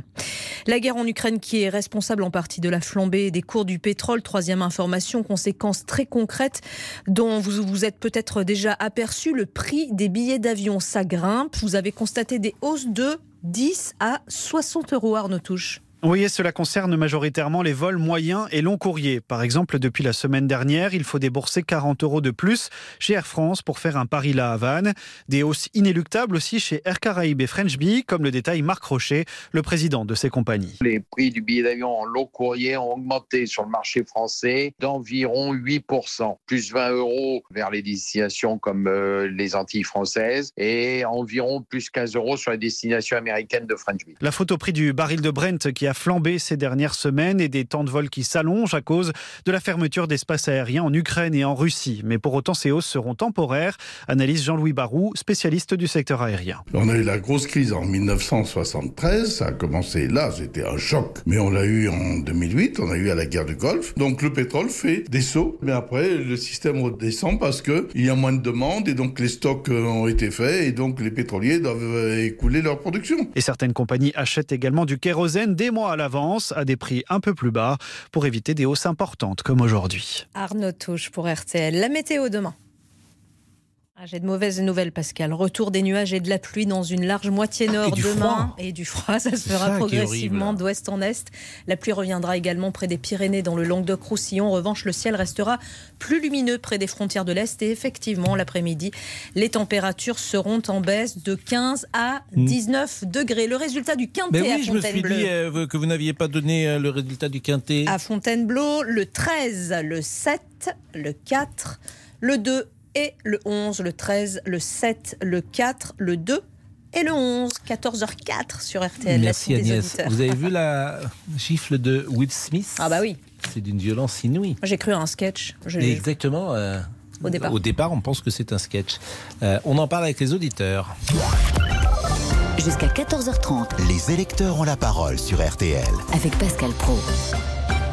La guerre en Ukraine qui est responsable en partie de la flambée des cours du pétrole. Troisième information, conséquence très concrète dont vous vous êtes peut-être déjà aperçu. Le prix des billets d'avion, ça grimpe. Vous avez constaté des hausses de 10 à 60 euros, Arnaud Touche. Oui, et cela concerne majoritairement les vols moyens et longs courriers. Par exemple, depuis la semaine dernière, il faut débourser 40 euros de plus chez Air France pour faire un Paris-La Havane. Des hausses inéluctables aussi chez Air Caraïbes et French Bee, comme le détaille Marc Rocher, le président de ces compagnies. Les prix du billet d'avion en long courrier ont augmenté sur le marché français d'environ 8%, plus 20 euros vers les destinations comme euh, les Antilles françaises et environ plus 15 euros sur les destinations américaines de French Bee. La photo prix du baril de Brent qui a flambé ces dernières semaines et des temps de vol qui s'allongent à cause de la fermeture d'espaces aériens en Ukraine et en Russie. Mais pour autant, ces hausses seront temporaires, analyse Jean-Louis Barou, spécialiste du secteur aérien. On a eu la grosse crise en 1973, ça a commencé là, c'était un choc. Mais on l'a eu en 2008, on a eu à la guerre du Golfe. Donc le pétrole fait des sauts, mais après le système redescend parce qu'il y a moins de demandes et donc les stocks ont été faits et donc les pétroliers doivent écouler leur production. Et certaines compagnies achètent également du kérosène des mois à l'avance à des prix un peu plus bas pour éviter des hausses importantes comme aujourd'hui. Arnaud Touche pour RTL. La météo demain. Ah, J'ai de mauvaises nouvelles, Pascal. Retour des nuages et de la pluie dans une large moitié nord Et demain. froid. Et du froid, ça se fera ça progressivement d'ouest en est. La pluie reviendra également près des Pyrénées, dans le Languedoc-Roussillon. En revanche, le ciel restera plus lumineux près des frontières de l'Est. Et effectivement, l'après-midi, les températures seront en baisse de 15 à 19 degrés. Le résultat du quintet Mais à oui, je me suis Fontainebleau. dit euh, que vous n'aviez pas donné euh, le résultat du quintet. À Fontainebleau, le 13, le 7, le 4, le 2 et le 11, le 13, le 7, le 4, le 2 et le 11. 14h04 sur RTL. Merci Agnès. Vous avez vu la gifle de Will Smith? Ah bah oui. C'est d'une violence inouïe. J'ai cru à un sketch. Exactement. euh, Au départ. on pense que c'est un sketch. Euh, on en parle avec les auditeurs. Jusqu'à 14h30 Les électeurs ont la parole sur RTL. avec Pascal Pro.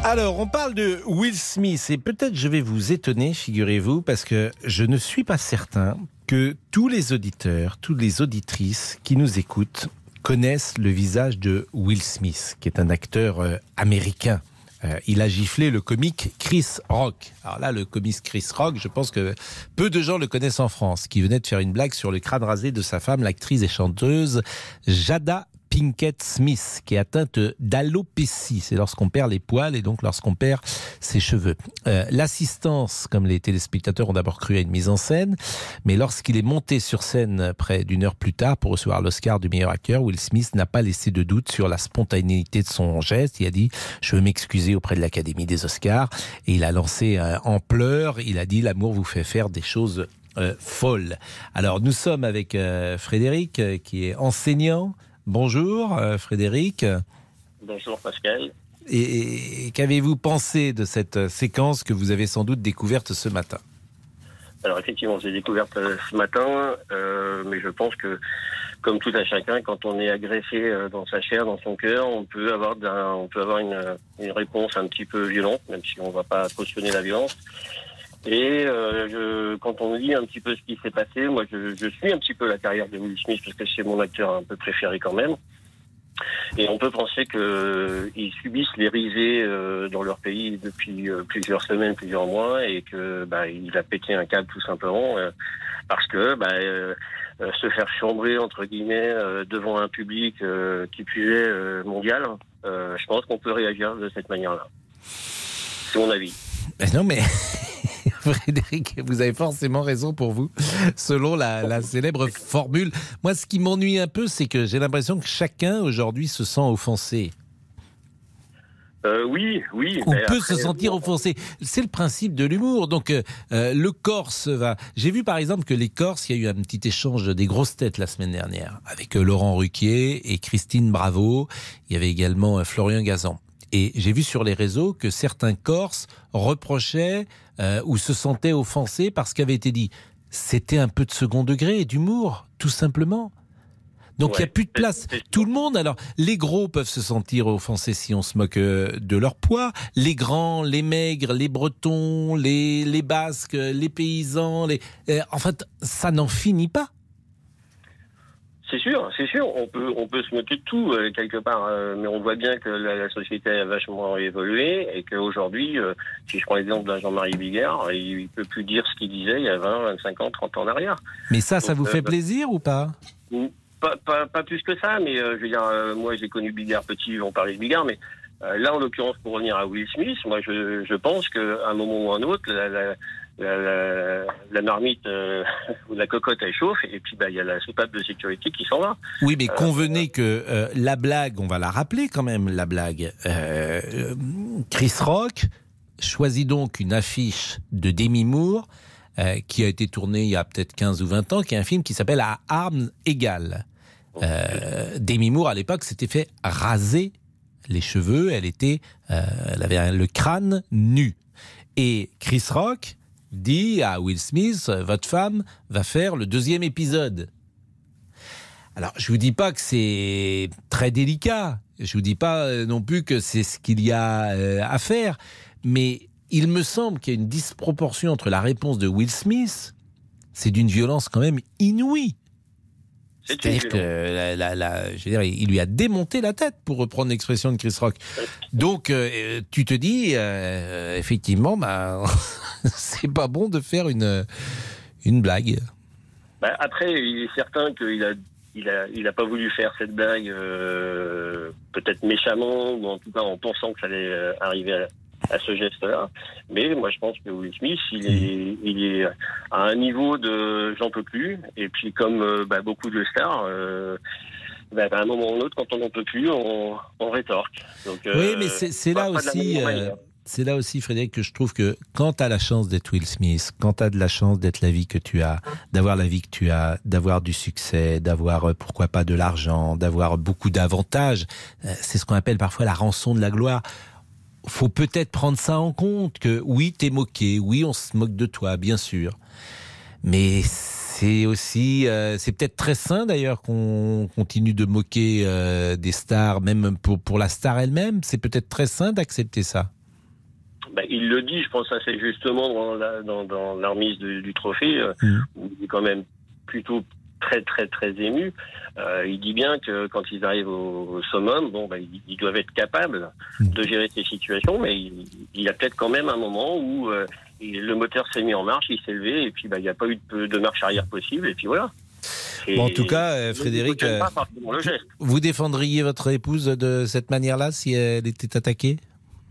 Alors, on parle de Will Smith et peut-être je vais vous étonner, figurez-vous, parce que je ne suis pas certain que tous les auditeurs, toutes les auditrices qui nous écoutent connaissent le visage de Will Smith, qui est un acteur euh, américain. Euh, il a giflé le comique Chris Rock. Alors là, le comique Chris Rock, je pense que peu de gens le connaissent en France, qui venait de faire une blague sur le crâne rasé de sa femme, l'actrice et chanteuse Jada Pinkett Smith, qui est atteinte d'alopécie. C'est lorsqu'on perd les poils et donc lorsqu'on perd ses cheveux. Euh, L'assistance, comme les téléspectateurs ont d'abord cru à une mise en scène, mais lorsqu'il est monté sur scène près d'une heure plus tard pour recevoir l'Oscar du meilleur acteur, Will Smith n'a pas laissé de doute sur la spontanéité de son geste. Il a dit Je veux m'excuser auprès de l'Académie des Oscars. Et il a lancé euh, en pleurs. Il a dit L'amour vous fait faire des choses euh, folles. Alors nous sommes avec Frédéric, qui est enseignant. Bonjour euh, Frédéric. Bonjour Pascal. Et, et qu'avez-vous pensé de cette euh, séquence que vous avez sans doute découverte ce matin? Alors effectivement, j'ai découvert euh, ce matin, euh, mais je pense que, comme tout à chacun, quand on est agressé dans sa chair, dans son cœur, on peut avoir, on peut avoir une, une réponse un petit peu violente, même si on ne va pas cautionner la violence. Et euh, je- quand on lit un petit peu ce qui s'est passé, moi je, je suis un petit peu la carrière de Will Smith parce que c'est mon acteur un peu préféré quand même. Et on peut penser qu'ils subissent les risées euh, dans leur pays depuis euh, plusieurs semaines, plusieurs mois, et que bah, il a pété un câble tout simplement euh, parce que bah, euh, se faire chambrer entre guillemets devant un public euh, qui euh, mondial, euh, je pense qu'on peut réagir de cette manière-là. C'est mon avis. Ben non, mais Frédéric, vous avez forcément raison pour vous, selon la, la célèbre formule. Moi, ce qui m'ennuie un peu, c'est que j'ai l'impression que chacun aujourd'hui se sent offensé. Euh, oui, oui. On mais peut après, se sentir offensé. C'est le principe de l'humour. Donc, euh, euh, le Corse va. J'ai vu par exemple que les Corses, il y a eu un petit échange des grosses têtes la semaine dernière avec euh, Laurent Ruquier et Christine Bravo. Il y avait également Florian Gazan. Et j'ai vu sur les réseaux que certains Corses reprochaient euh, ou se sentaient offensés parce qu'avait été dit. C'était un peu de second degré d'humour, tout simplement. Donc il n'y a plus de place. Tout le monde, alors les gros peuvent se sentir offensés si on se moque euh, de leur poids. Les grands, les maigres, les bretons, les, les basques, les paysans, les... euh, en fait, ça n'en finit pas. C'est sûr, c'est sûr. On peut, on peut se moquer de tout euh, quelque part, euh, mais on voit bien que la, la société a vachement évolué et qu'aujourd'hui, euh, si je prends l'exemple d'un Jean-Marie Bigard, il peut plus dire ce qu'il disait il y a 20, 25 ans, 30 ans en arrière. Mais ça, ça vous euh, fait plaisir ou pas? pas, pas, pas plus que ça, mais je veux dire, moi j'ai connu Bigard petit, on parlait de Bigard, mais là en l'occurrence pour revenir à Will Smith, moi je, je pense qu'à un moment ou un autre, la, la, la, la, marmite euh, ou la cocotte elle chauffe et puis bah il y a la soupape de sécurité qui s'en va. Oui, mais Euh, convenez que euh, la blague, on va la rappeler quand même, la blague. Chris Rock choisit donc une affiche de Demi Moore qui a été tournée il y a peut-être 15 ou 20 ans, qui est un film qui s'appelle À armes égales. Demi Moore, à l'époque, s'était fait raser les cheveux, elle, était, elle avait le crâne nu. Et Chris Rock dit à Will Smith, votre femme va faire le deuxième épisode. Alors, je vous dis pas que c'est très délicat. Je vous dis pas euh, non plus que c'est ce qu'il y a euh, à faire. Mais il me semble qu'il y a une disproportion entre la réponse de Will Smith. C'est d'une violence quand même inouïe. C'est-à-dire que la- la- la- je veux dire, il lui a démonté la tête, pour reprendre l'expression de Chris Rock. Donc, euh, tu te dis, euh, effectivement, bah, c'est pas bon de faire une, une blague. Bah, après, il est certain qu'il a, il a, il a pas voulu faire cette blague, euh, peut-être méchamment, ou en tout cas en pensant que ça allait arriver à, ce geste-là. Mais moi, je pense que Will Smith, il est, il est à un niveau de j'en peux plus. Et puis, comme euh, bah, beaucoup de stars, euh, bah, à un moment ou un autre, quand on n'en peut plus, on, on rétorque. Donc, Oui, euh, mais c'est là aussi. c'est là aussi, Frédéric, que je trouve que quand tu as la chance d'être Will Smith, quand tu as de la chance d'être la vie que tu as, d'avoir la vie que tu as, d'avoir du succès, d'avoir pourquoi pas de l'argent, d'avoir beaucoup d'avantages, c'est ce qu'on appelle parfois la rançon de la gloire. Faut peut-être prendre ça en compte que oui, t'es moqué, oui, on se moque de toi, bien sûr, mais c'est aussi, euh, c'est peut-être très sain d'ailleurs qu'on continue de moquer euh, des stars, même pour, pour la star elle-même. C'est peut-être très sain d'accepter ça. Bah, il le dit, je pense assez justement dans la, dans, dans du, du trophée, euh, où il est quand même plutôt très très très ému. Euh, il dit bien que quand ils arrivent au, au summum, bon, bah, ils, ils doivent être capables de gérer ces situations, mais il, il y a peut-être quand même un moment où euh, il- le moteur s'est mis en marche, il s'est levé, et puis bah, il n'y a pas eu de, de marche arrière possible, et puis voilà. Et- Bon, en tout cas, Frédéric, euh. Vous défendriez votre épouse de cette manière-là si elle était attaquée?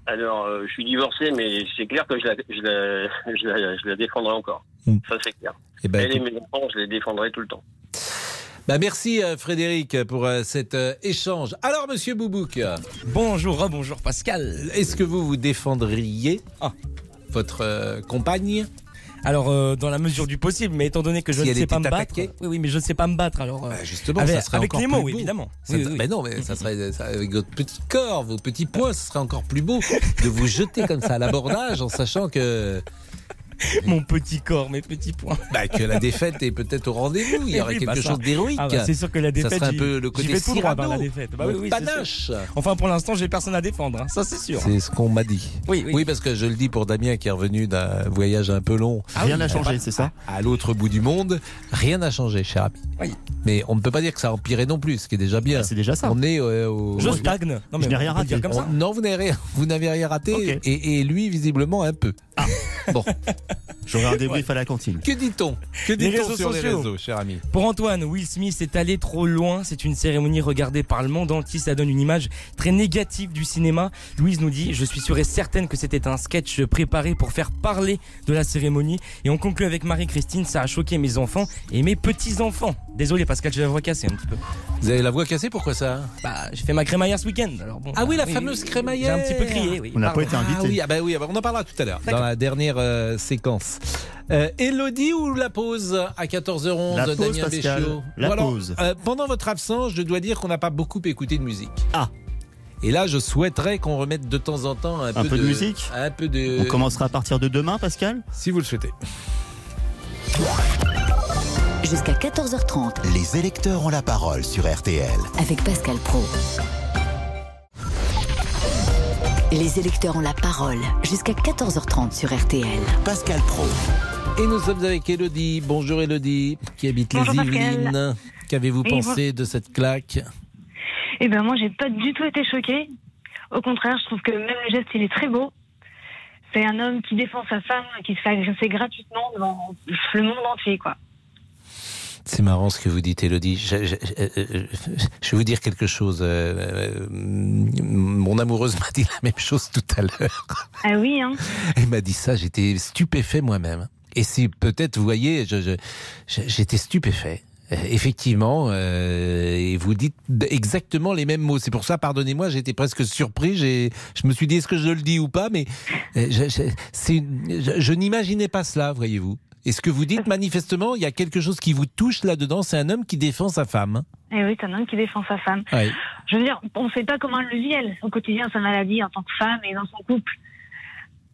Alors, euh, je suis divorcé, mais c'est clair que je la, je la, je la, je la défendrai encore. Ça, c'est clair. Eh ben, Elle et mes enfants, je les défendrai tout le temps. Bah merci euh, Frédéric pour euh, cet euh, échange. Alors Monsieur Boubouk. Bonjour, bonjour Pascal. Est-ce que vous vous défendriez Ah. votre euh, compagne? Alors, euh, dans la mesure du possible, mais étant donné que je Si ne sais pas me battre. Oui, oui, mais je ne sais pas me battre. Alors, euh, Justement, avec, ça serait avec encore les plus mots, beau. évidemment. Ça- Oui, oui, oui. Mais non, mais ça serait ça- avec votre petit corps, vos petits poings, ce serait encore plus beau de vous jeter comme ça à l'abordage en sachant que Mon petit corps, mes petits points. bah, que la défaite est peut-être au rendez-vous. Il y aurait Oui, quelque bah ça. chose d'héroïque. Ah bah, c'est sûr que la défaite, ça serait un peu le côté vais tout droit dans la défaite. Bah oui, oui, panache. Enfin, pour l'instant, j'ai personne à défendre. hein. Ça, c'est sûr. C'est ce qu'on m'a dit. Oui, oui. parce que je le dis pour Damien qui est revenu d'un voyage un peu long. Ah Rien oui. n'a changé, c'est ça À, l'autre bout du monde, rien n'a changé, cher ami. Oui. Mais on ne peut pas dire que ça a empiré non plus, ce qui est déjà bien. c'est déjà ça. On est euh, au. Je stagne. Non, mais Je n'ai rien raté. comme ça. On- non, vous n'avez rien, vous n'avez rien raté. Et lui, visiblement, un peu. Bon. J'aurai un débrief à la cantine. Que dit-on Que Les dit-on réseaux sur les sociaux. réseaux, cher ami Pour Antoine, Will Smith est allé trop loin. C'est une cérémonie regardée par le monde entier. Ça donne une image très négative du cinéma. Louise nous dit Je suis sûre et certaine que c'était un sketch préparé pour faire parler de la cérémonie. Et on conclut avec Marie-Christine Ça a choqué mes enfants et mes petits-enfants. Désolé, Pascal, j'ai la voix cassée un petit peu. Vous avez la voix cassée, pourquoi ça Bah, j'ai fait ma crémaillère ce week-end. Alors bon, Ah oui, la oui, fameuse crémaillère. J'ai un petit peu crié, oui. Pardon. Ah oui, ah bah oui, ah bah on en parlera tout à l'heure, dans la dernière euh, séquence. Euh, Elodie ou la pause à 14h11, La pause. Béchiot La pause. euh, pendant votre absence, je dois dire qu'on n'a pas beaucoup écouté de musique. Ah et là, je souhaiterais qu'on remette de temps en temps un, Un peu de musique Un peu de. On commencera à partir de demain, Pascal? Si vous le souhaitez. Jusqu'à 14h30 Les électeurs ont la parole sur RTL. avec Pascal Pro. Les électeurs ont la parole jusqu'à 14h30 sur RTL. Pascal Pro. Et nous sommes avec Elodie. Bonjour Elodie, qui habite Bonjour, les. Yvelines. Qu'avez-vous Oui, pensé de cette claque Eh ben moi, j'ai pas du tout été choquée. Au contraire, je trouve que même le geste, il est très beau. C'est un homme qui défend sa femme, qui se fait agresser gratuitement devant le monde entier, quoi. C'est marrant ce que vous dites, Elodie. Je, je- euh, je vais vous dire quelque chose. euh, euh, mon amoureuse m'a dit la même chose tout à l'heure. Ah oui, hein. Elle m'a dit ça, j'étais stupéfait moi-même. Et c'est peut-être, vous voyez, j'étais stupéfait. Euh, Effectivement, euh, et vous dites exactement les mêmes mots. C'est pour ça, pardonnez-moi, j'étais presque surpris. J'ai, je me suis dit, est-ce que je le dis ou pas Mais euh, je n'imaginais pas cela, voyez-vous. Et ce que vous dites, manifestement, il y a quelque chose qui vous touche là-dedans. C'est un homme qui défend sa femme. Eh oui, c'est un homme qui défend sa femme. Je veux dire, on ne sait pas comment elle le vit, elle, au quotidien, sa maladie, en tant que femme et dans son couple.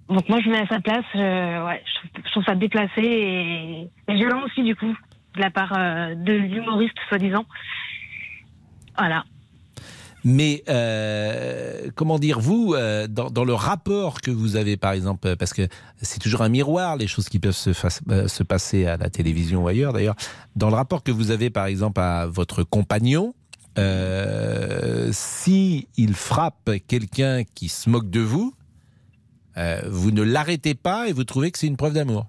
Donc moi, je me mets à sa place. euh, ouais, je, trouve, je trouve ça déplacé et, et violent aussi, du coup, de la part euh, de l'humoriste, soi-disant. Voilà. Mais euh, comment dire, vous, euh, dans, dans le rapport que vous avez, par exemple, euh, parce que c'est toujours un miroir, les choses qui peuvent se, euh, se passer à la télévision ou ailleurs, d'ailleurs, dans le rapport que vous avez, par exemple, à votre compagnon, si il frappe quelqu'un qui se moque de vous, vous ne l'arrêtez pas et vous trouvez que c'est une preuve d'amour.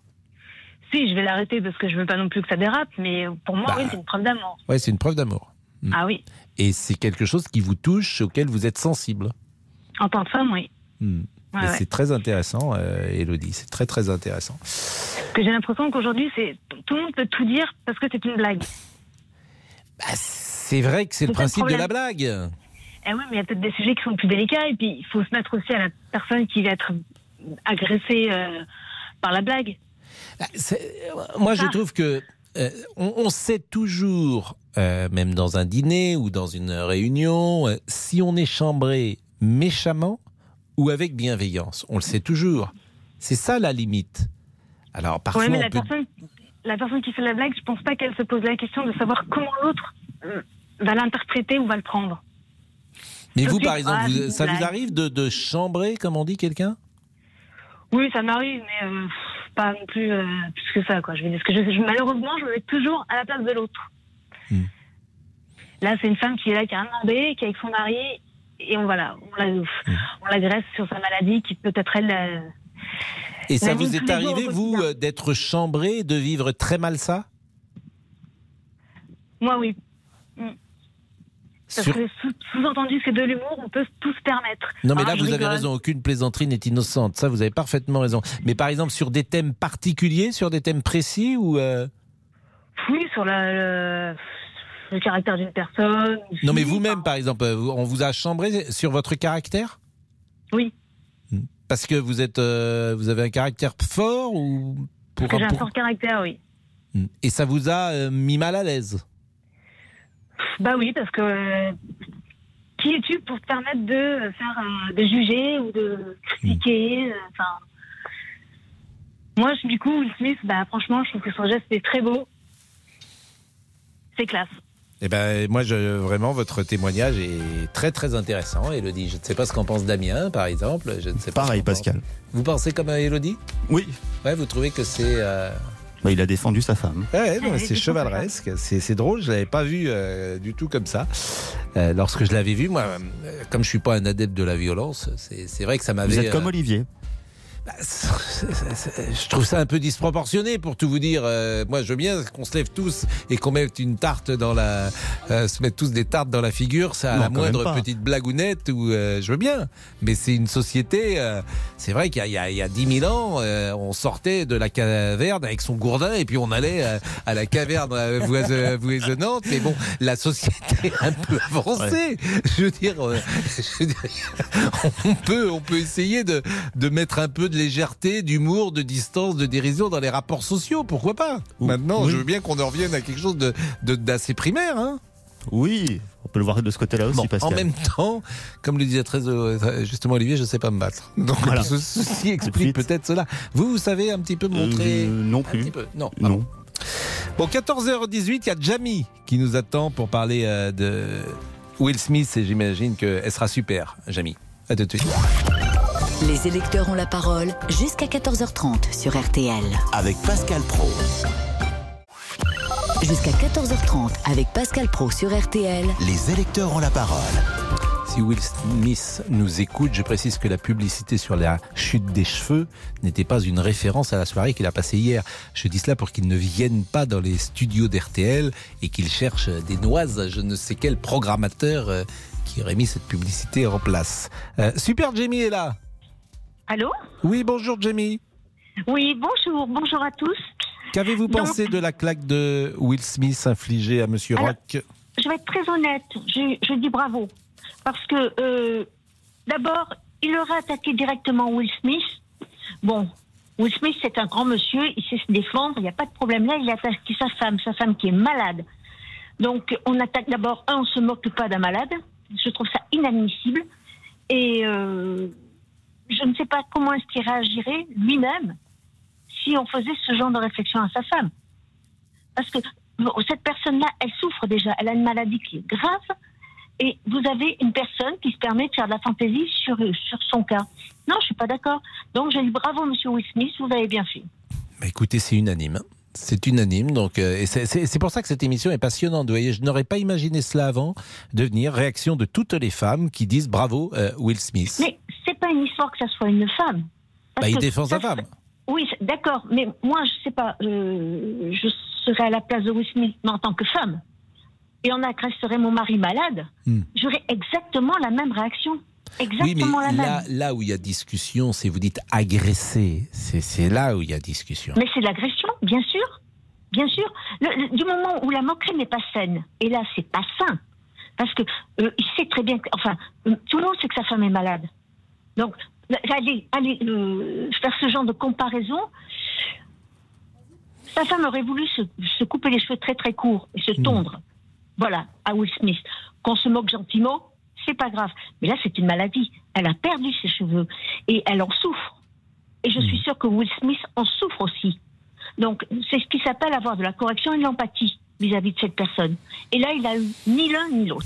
Si, je vais l'arrêter parce que je veux pas non plus que ça dérape, mais pour moi, Bah. oui, c'est une preuve d'amour. Ouais, c'est une preuve d'amour. Mm. Ah oui, Et c'est quelque chose qui vous touche, auquel vous êtes sensible. en tant que femme, oui. Mm. Ouais, ouais. C'est très intéressant, euh, Elodie. C'est très très intéressant. Parce que j'ai l'impression qu'aujourd'hui, c'est tout le monde peut tout dire parce que c'est une blague. C'est vrai que c'est le principe de la blague. Eh oui, mais il y a peut-être des sujets qui sont plus délicats et puis il faut se mettre aussi à la personne qui va être agressée euh, par la blague. Moi, je trouve que euh, on, on sait toujours, euh, même dans un dîner ou dans une réunion, euh, si on est chambré méchamment ou avec bienveillance. On le sait toujours. C'est ça la limite. Alors parfois, ouais, mais on la peut- personne, la personne qui fait la blague, je pense pas qu'elle se pose la question de savoir comment l'autre va l'interpréter ou va le prendre. Mais vous, par exemple, ah, vous- ça vous arrive de, de chambrer, comme on dit, quelqu'un? Oui, ça m'arrive, mais euh, pas non plus euh, plus que ça, quoi. Je veux dire, parce que je, je- malheureusement, je me mets toujours à la place de l'autre. Hmm. Là, c'est une femme qui est là, qui a un demandé, qui est avec son mari, et on voilà, on la- Hmm. on l'agresse sur sa maladie, qui peut-être elle. euh, Et ça vous est arrivé, vous, euh, d'être chambré, de vivre très mal ça? Moi, oui. Mm. Parce Sur- que sous- sous-entendu, c'est de l'humour, on peut tout se permettre. Non, mais Ah, là, vous avez raison. Aucune plaisanterie n'est innocente. Ça, vous avez parfaitement raison. Mais par exemple, sur des thèmes particuliers, sur des thèmes précis ou euh, Oui, sur la- le, le caractère d'une personne. Non, mais vous-même, par exemple, euh, on vous a chambré sur votre caractère? Oui. Parce que vous êtes, euh, vous avez un caractère fort ou pour, Parce que j'ai un pour- fort caractère, oui. et ça vous a euh, mis mal à l'aise? Bah oui, parce que euh, qui es-tu pour te permettre de faire, euh, de juger ou de critiquer euh, Enfin, moi, je- du coup, Will Smith, bah franchement, je trouve que son geste est très beau. C'est classe. Eh ben, moi, je, vraiment, votre témoignage est très très intéressant, Elodie. Je ne sais pas ce qu'en pense Damien, par exemple. Je ne sais pas. Pareil, pense. Pascal. Vous pensez comme Elodie? Oui. Ouais, vous trouvez que c'est. euh, Bah, il a défendu sa femme. Ouais, c'est chevaleresque, c'est drôle, je l'avais pas vu euh, du tout comme ça. Euh, lorsque je l'avais vu, moi, euh, comme je suis pas un adepte de la violence, c'est c'est vrai que ça m'avait. Vous êtes comme euh, Olivier. Je trouve ça un peu disproportionné pour tout vous dire. Euh, moi, je veux bien qu'on se lève tous et qu'on mette une tarte dans la, euh, se mette tous des tartes dans la figure, ça à Non, la moindre petite blagounette ou euh, je veux bien. Mais c'est une société. c'est vrai qu'il y, a- 10 000 ans, on sortait de la caverne avec son gourdin et puis on allait à la caverne voisonnante. Mais bon, la société est un peu avancée. Je veux dire, je veux dire, on peut, on peut essayer de, de mettre un peu de légèreté, d'humour, de distance, de dérision dans les rapports sociaux. Pourquoi pas Maintenant, oui. je veux bien qu'on en revienne à quelque chose de de- d'assez primaire. Hein Oui, on peut le voir de ce côté-là aussi, Bon, Pascal. en même temps, comme le disait très euh, justement Olivier, je sais pas me battre. Donc Voilà. ce- ceci explique peut-être cela. Vous, vous savez un petit peu montrer Euh, non un plus. petit peu. Non. Non. Bon, 14h18, il y a Jamie qui nous attend pour parler euh, de Will Smith et j'imagine qu'elle sera super, Jamie. À tout de suite. Les électeurs ont la parole jusqu'à 14h30 sur RTL. Avec Pascal Pro. Jusqu'à 14h30 avec Pascal Pro sur RTL. Les électeurs ont la parole. Si Will Smith nous écoute, je précise que la publicité sur la chute des cheveux n'était pas une référence à la soirée qu'il a passée hier. Je dis cela pour qu'il ne vienne pas dans les studios d'RTL et qu'il cherche des noises à je ne sais quel programmateur euh, qui aurait mis cette publicité en place. Euh, super, Jamie est là. Allô Oui, bonjour Jamie. Oui, bonjour, bonjour à tous. Qu'avez-vous Donc- pensé de la claque de Will Smith infligée à Monsieur Alors- Rock? Je vais être très honnête, je, je dis bravo. Parce que, euh, d'abord, il aurait attaqué directement Will Smith. Bon, Will Smith, c'est un grand monsieur, il sait se défendre, il n'y a pas de problème là, il a attaqué sa femme, sa femme qui est malade. Donc, on attaque d'abord, un, on se moque pas d'un malade. Je trouve ça inadmissible. Et euh, je ne sais pas comment est-ce qu'il réagirait lui-même si on faisait ce genre de réflexion à sa femme. Parce que cette personne-là, elle souffre déjà, elle a une maladie qui est grave, et vous avez une personne qui se permet de faire de la fantaisie sur, sur son cas. Non, je suis pas d'accord. Donc j'ai dit bravo, monsieur Will Smith, vous avez bien fait. Bah, écoutez, c'est unanime. C'est unanime, donc euh, c'est pour ça que cette émission est passionnante. Vous voyez, je n'aurais pas imaginé cela avant. Devenir réaction de toutes les femmes qui disent bravo euh, Will Smith. Mais c'est pas une histoire que ça soit une femme. Parce Bah, il défend sa femme. Oui, d'accord, mais moi, je sais pas, euh, je serais à la place de Will Smith, mais en tant que femme, et on agresserait mon mari malade, Hmm. j'aurais exactement la même réaction. Oui, Exactement la là, même. là où il y a discussion, c'est vous dites agresser. C'est là où il y a discussion. Mais c'est l'agression, bien sûr. Bien sûr. Le- le- du moment où la moquerie n'est pas saine, et là, c'est pas sain. Parce que euh, il sait très bien que, enfin, euh, tout le monde sait que sa femme est malade. Donc, aller, aller euh, faire ce genre de comparaison, sa femme aurait voulu se, se couper les cheveux très très courts et se tondre. Voilà, à Will Smith. Qu'on se moque gentiment, c'est pas grave. Mais là, c'est une maladie. Elle a perdu ses cheveux et elle en souffre. Et je suis sûre que Will Smith en souffre aussi. Donc, c'est ce qui s'appelle avoir de la correction et de l'empathie vis-à-vis de cette personne. Et là, il a eu ni l'un ni l'autre.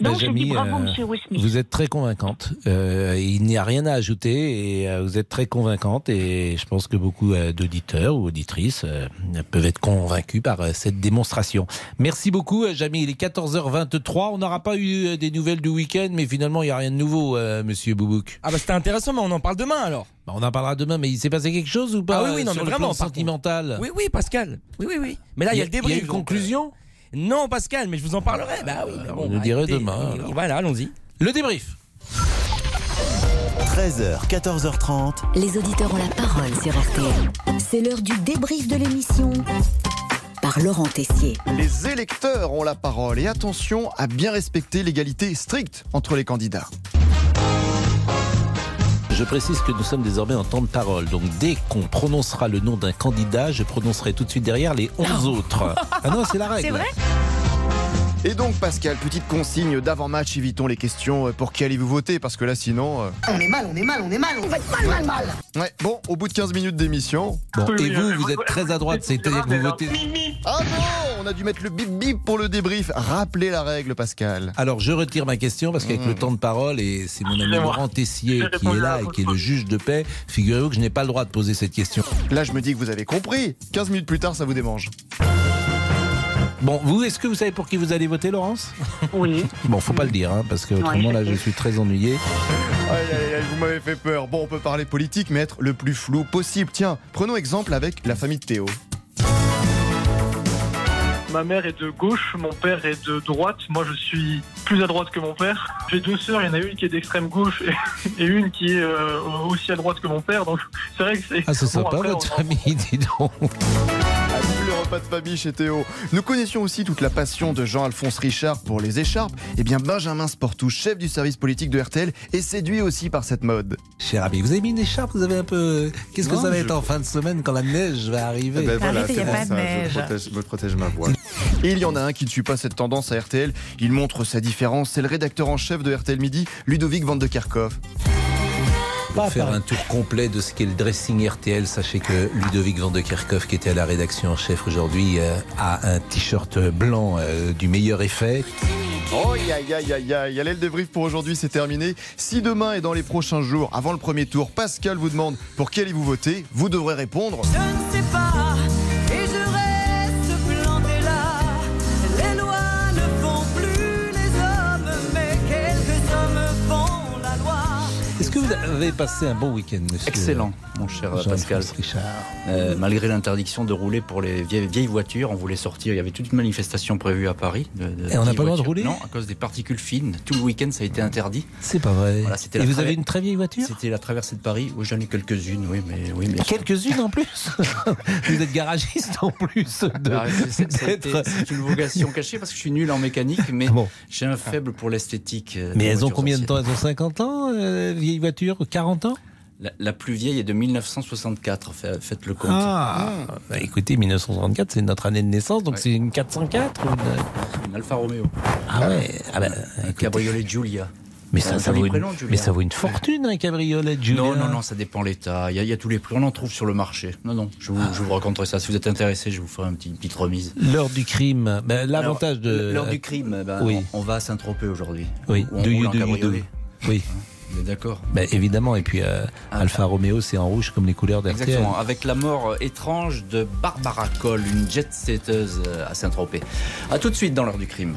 Donc, je Jamie, dis bravo, euh, monsieur Will Smith. Vous êtes très convaincante. Euh, il n'y a rien à ajouter et euh, vous êtes très convaincante et je pense que beaucoup euh, d'auditeurs ou auditrices euh, peuvent être convaincus par euh, cette démonstration. Merci beaucoup, euh, Jamie. Il est 14h23. On n'aura pas eu euh, des nouvelles du week-end, mais finalement, il n'y a rien de nouveau, euh, monsieur Boubouk. Ah bah c'était intéressant, mais on en parle demain alors. Bah, on en parlera demain, mais il s'est passé quelque chose ou pas Ah oui, oui, non, sur mais le vraiment, plan sentimental? Oui, oui, Pascal. Oui, oui, oui. Mais là, il y a le débrief. il y a une donc, conclusion? euh, Non, Pascal, mais je vous en parlerai. Bah oui, mais bon, On le bah, dirait écoutez, demain, euh, alors. Voilà, allons-y. Le débrief. 13h, 14h30. Les auditeurs ont la parole sur RTL. C'est l'heure du débrief de l'émission par Laurent Tessier. Les électeurs ont la parole et attention à bien respecter l'égalité stricte entre les candidats. Je précise que nous sommes désormais en temps de parole. Donc dès qu'on prononcera le nom d'un candidat, je prononcerai tout de suite derrière les 11 autres. Ah non, c'est la règle. Et donc Pascal, petite consigne d'avant-match, évitons les questions euh, pour qui allez-vous voter parce que là sinon... euh, On est mal, on est mal, on est mal, on va être mal, mal, mal. Ouais, bon, au bout de 15 minutes d'émission... Bon, et vous, vous êtes très à droite, c'est-à-dire que vous votez... Ah non, on a dû mettre le bip bip pour le débrief. Rappelez la règle Pascal. Alors je retire ma question parce qu'avec le temps de parole, et c'est mon ami. Laurent Tessier qui est là et qui est le juge de paix, figurez-vous que je n'ai pas le droit de poser cette question. Là je me dis que vous avez compris. 15 minutes plus tard ça vous démange. Bon, vous, est-ce que vous savez pour qui vous allez voter, Laurence? Oui. Bon, faut pas le dire, hein, parce que autrement là, je suis très ennuyé. Aïe, aïe, aïe, vous m'avez fait peur. Bon, on peut parler politique, mais être le plus flou possible. Tiens, prenons exemple avec la famille de Théo. Ma mère est de gauche, mon père est de droite. Moi, je suis plus à droite que mon père. J'ai deux sœurs, il y en a une qui est d'extrême gauche et, et une qui est euh, aussi à droite que mon père. Donc, c'est vrai que c'est. Ah, c'est Bon, sympa après, votre on- famille, dis donc. Ah, repas de famille chez Théo. Nous connaissions aussi toute la passion de Jean-Alphonse Richard pour les écharpes. Eh bien, Benjamin Sportou, chef du service politique de RTL, est séduit aussi par cette mode. Cher ami, vous avez mis une écharpe, vous avez un peu. Qu'est-ce que Non, ça va je- être en fin de semaine quand la neige va arriver? Eh ben voilà, Arrêtez, c'est y a pas de ça, neige. Je protège, me protège ma voix. Et il y en a un qui ne suit pas cette tendance à RTL. Il montre sa différence. C'est le rédacteur en chef de RTL Midi, Ludovic Van de Kerkhoff. Pour faire un tour complet de ce qu'est le dressing RTL, sachez que Ludovic Van de Kerkhoff, qui était à la rédaction en chef aujourd'hui, euh, a un t-shirt blanc euh, du meilleur effet. Oh, aïe, aïe, aïe, aïe, aïe. Allez, le débrief pour aujourd'hui, c'est terminé. Si demain et dans les prochains jours, avant le premier tour, Pascal vous demande pour qui allez-vous voter, vous devrez répondre. Je ne sais pas, que vous avez passé un bon week-end, monsieur Excellent, mon cher Pascal. Richard. Euh, malgré l'interdiction de rouler pour les vieilles, vieilles voitures, on voulait sortir. Il y avait toute une manifestation prévue à Paris. de- de Et on n'a vieilles pas le droit de rouler Non, à cause des particules fines. Tout le week-end, ça a été interdit. C'est pas vrai. Voilà, Et vous avez une très vieille voiture? C'était la traversée de Paris. Oui, j'en ai quelques-unes, oui, mais oui, mais Quelques-unes en plus? Vous êtes garagiste en plus de- Ah, c'est- une vocation cachée parce que je suis nul en mécanique, mais Bon. j'ai un faible pour l'esthétique. euh, Mais elles ont combien de temps? Elles ont 50 ans, euh, vieille voiture 40 ans? La, la plus vieille est de 1964, fa- faites le compte. Ah, bah, écoutez, 1964, c'est notre année de naissance, donc c'est une 404 ou une- Une Alfa Romeo. Ah ouais ah bah, Un cabriolet Giulia. Mais ça, vaut une, prénom, Giulia. mais ça vaut une fortune, un cabriolet, Julia. Non, non, non, ça dépend l'état. Il y, a- il y a tous les prix. On en trouve sur le marché. Non, non, je vous, je vous raconterai ça. Si vous êtes intéressé, je vous ferai une petite, petite remise. L'heure du crime, ben, l'avantage de... L'heure du crime, ben, Oui. on, on va à Saint-Tropez aujourd'hui. Oui, on do you, roule en do you, do. cabriolet. Oui. Vous êtes d'accord Ben, évidemment, et puis euh, Alfa Romeo, c'est en rouge comme les couleurs d'RTL. Exactement, avec la mort euh, étrange de Barbara Cole, une jet-setteuse euh, à Saint-Tropez. A tout de suite dans l'heure du crime.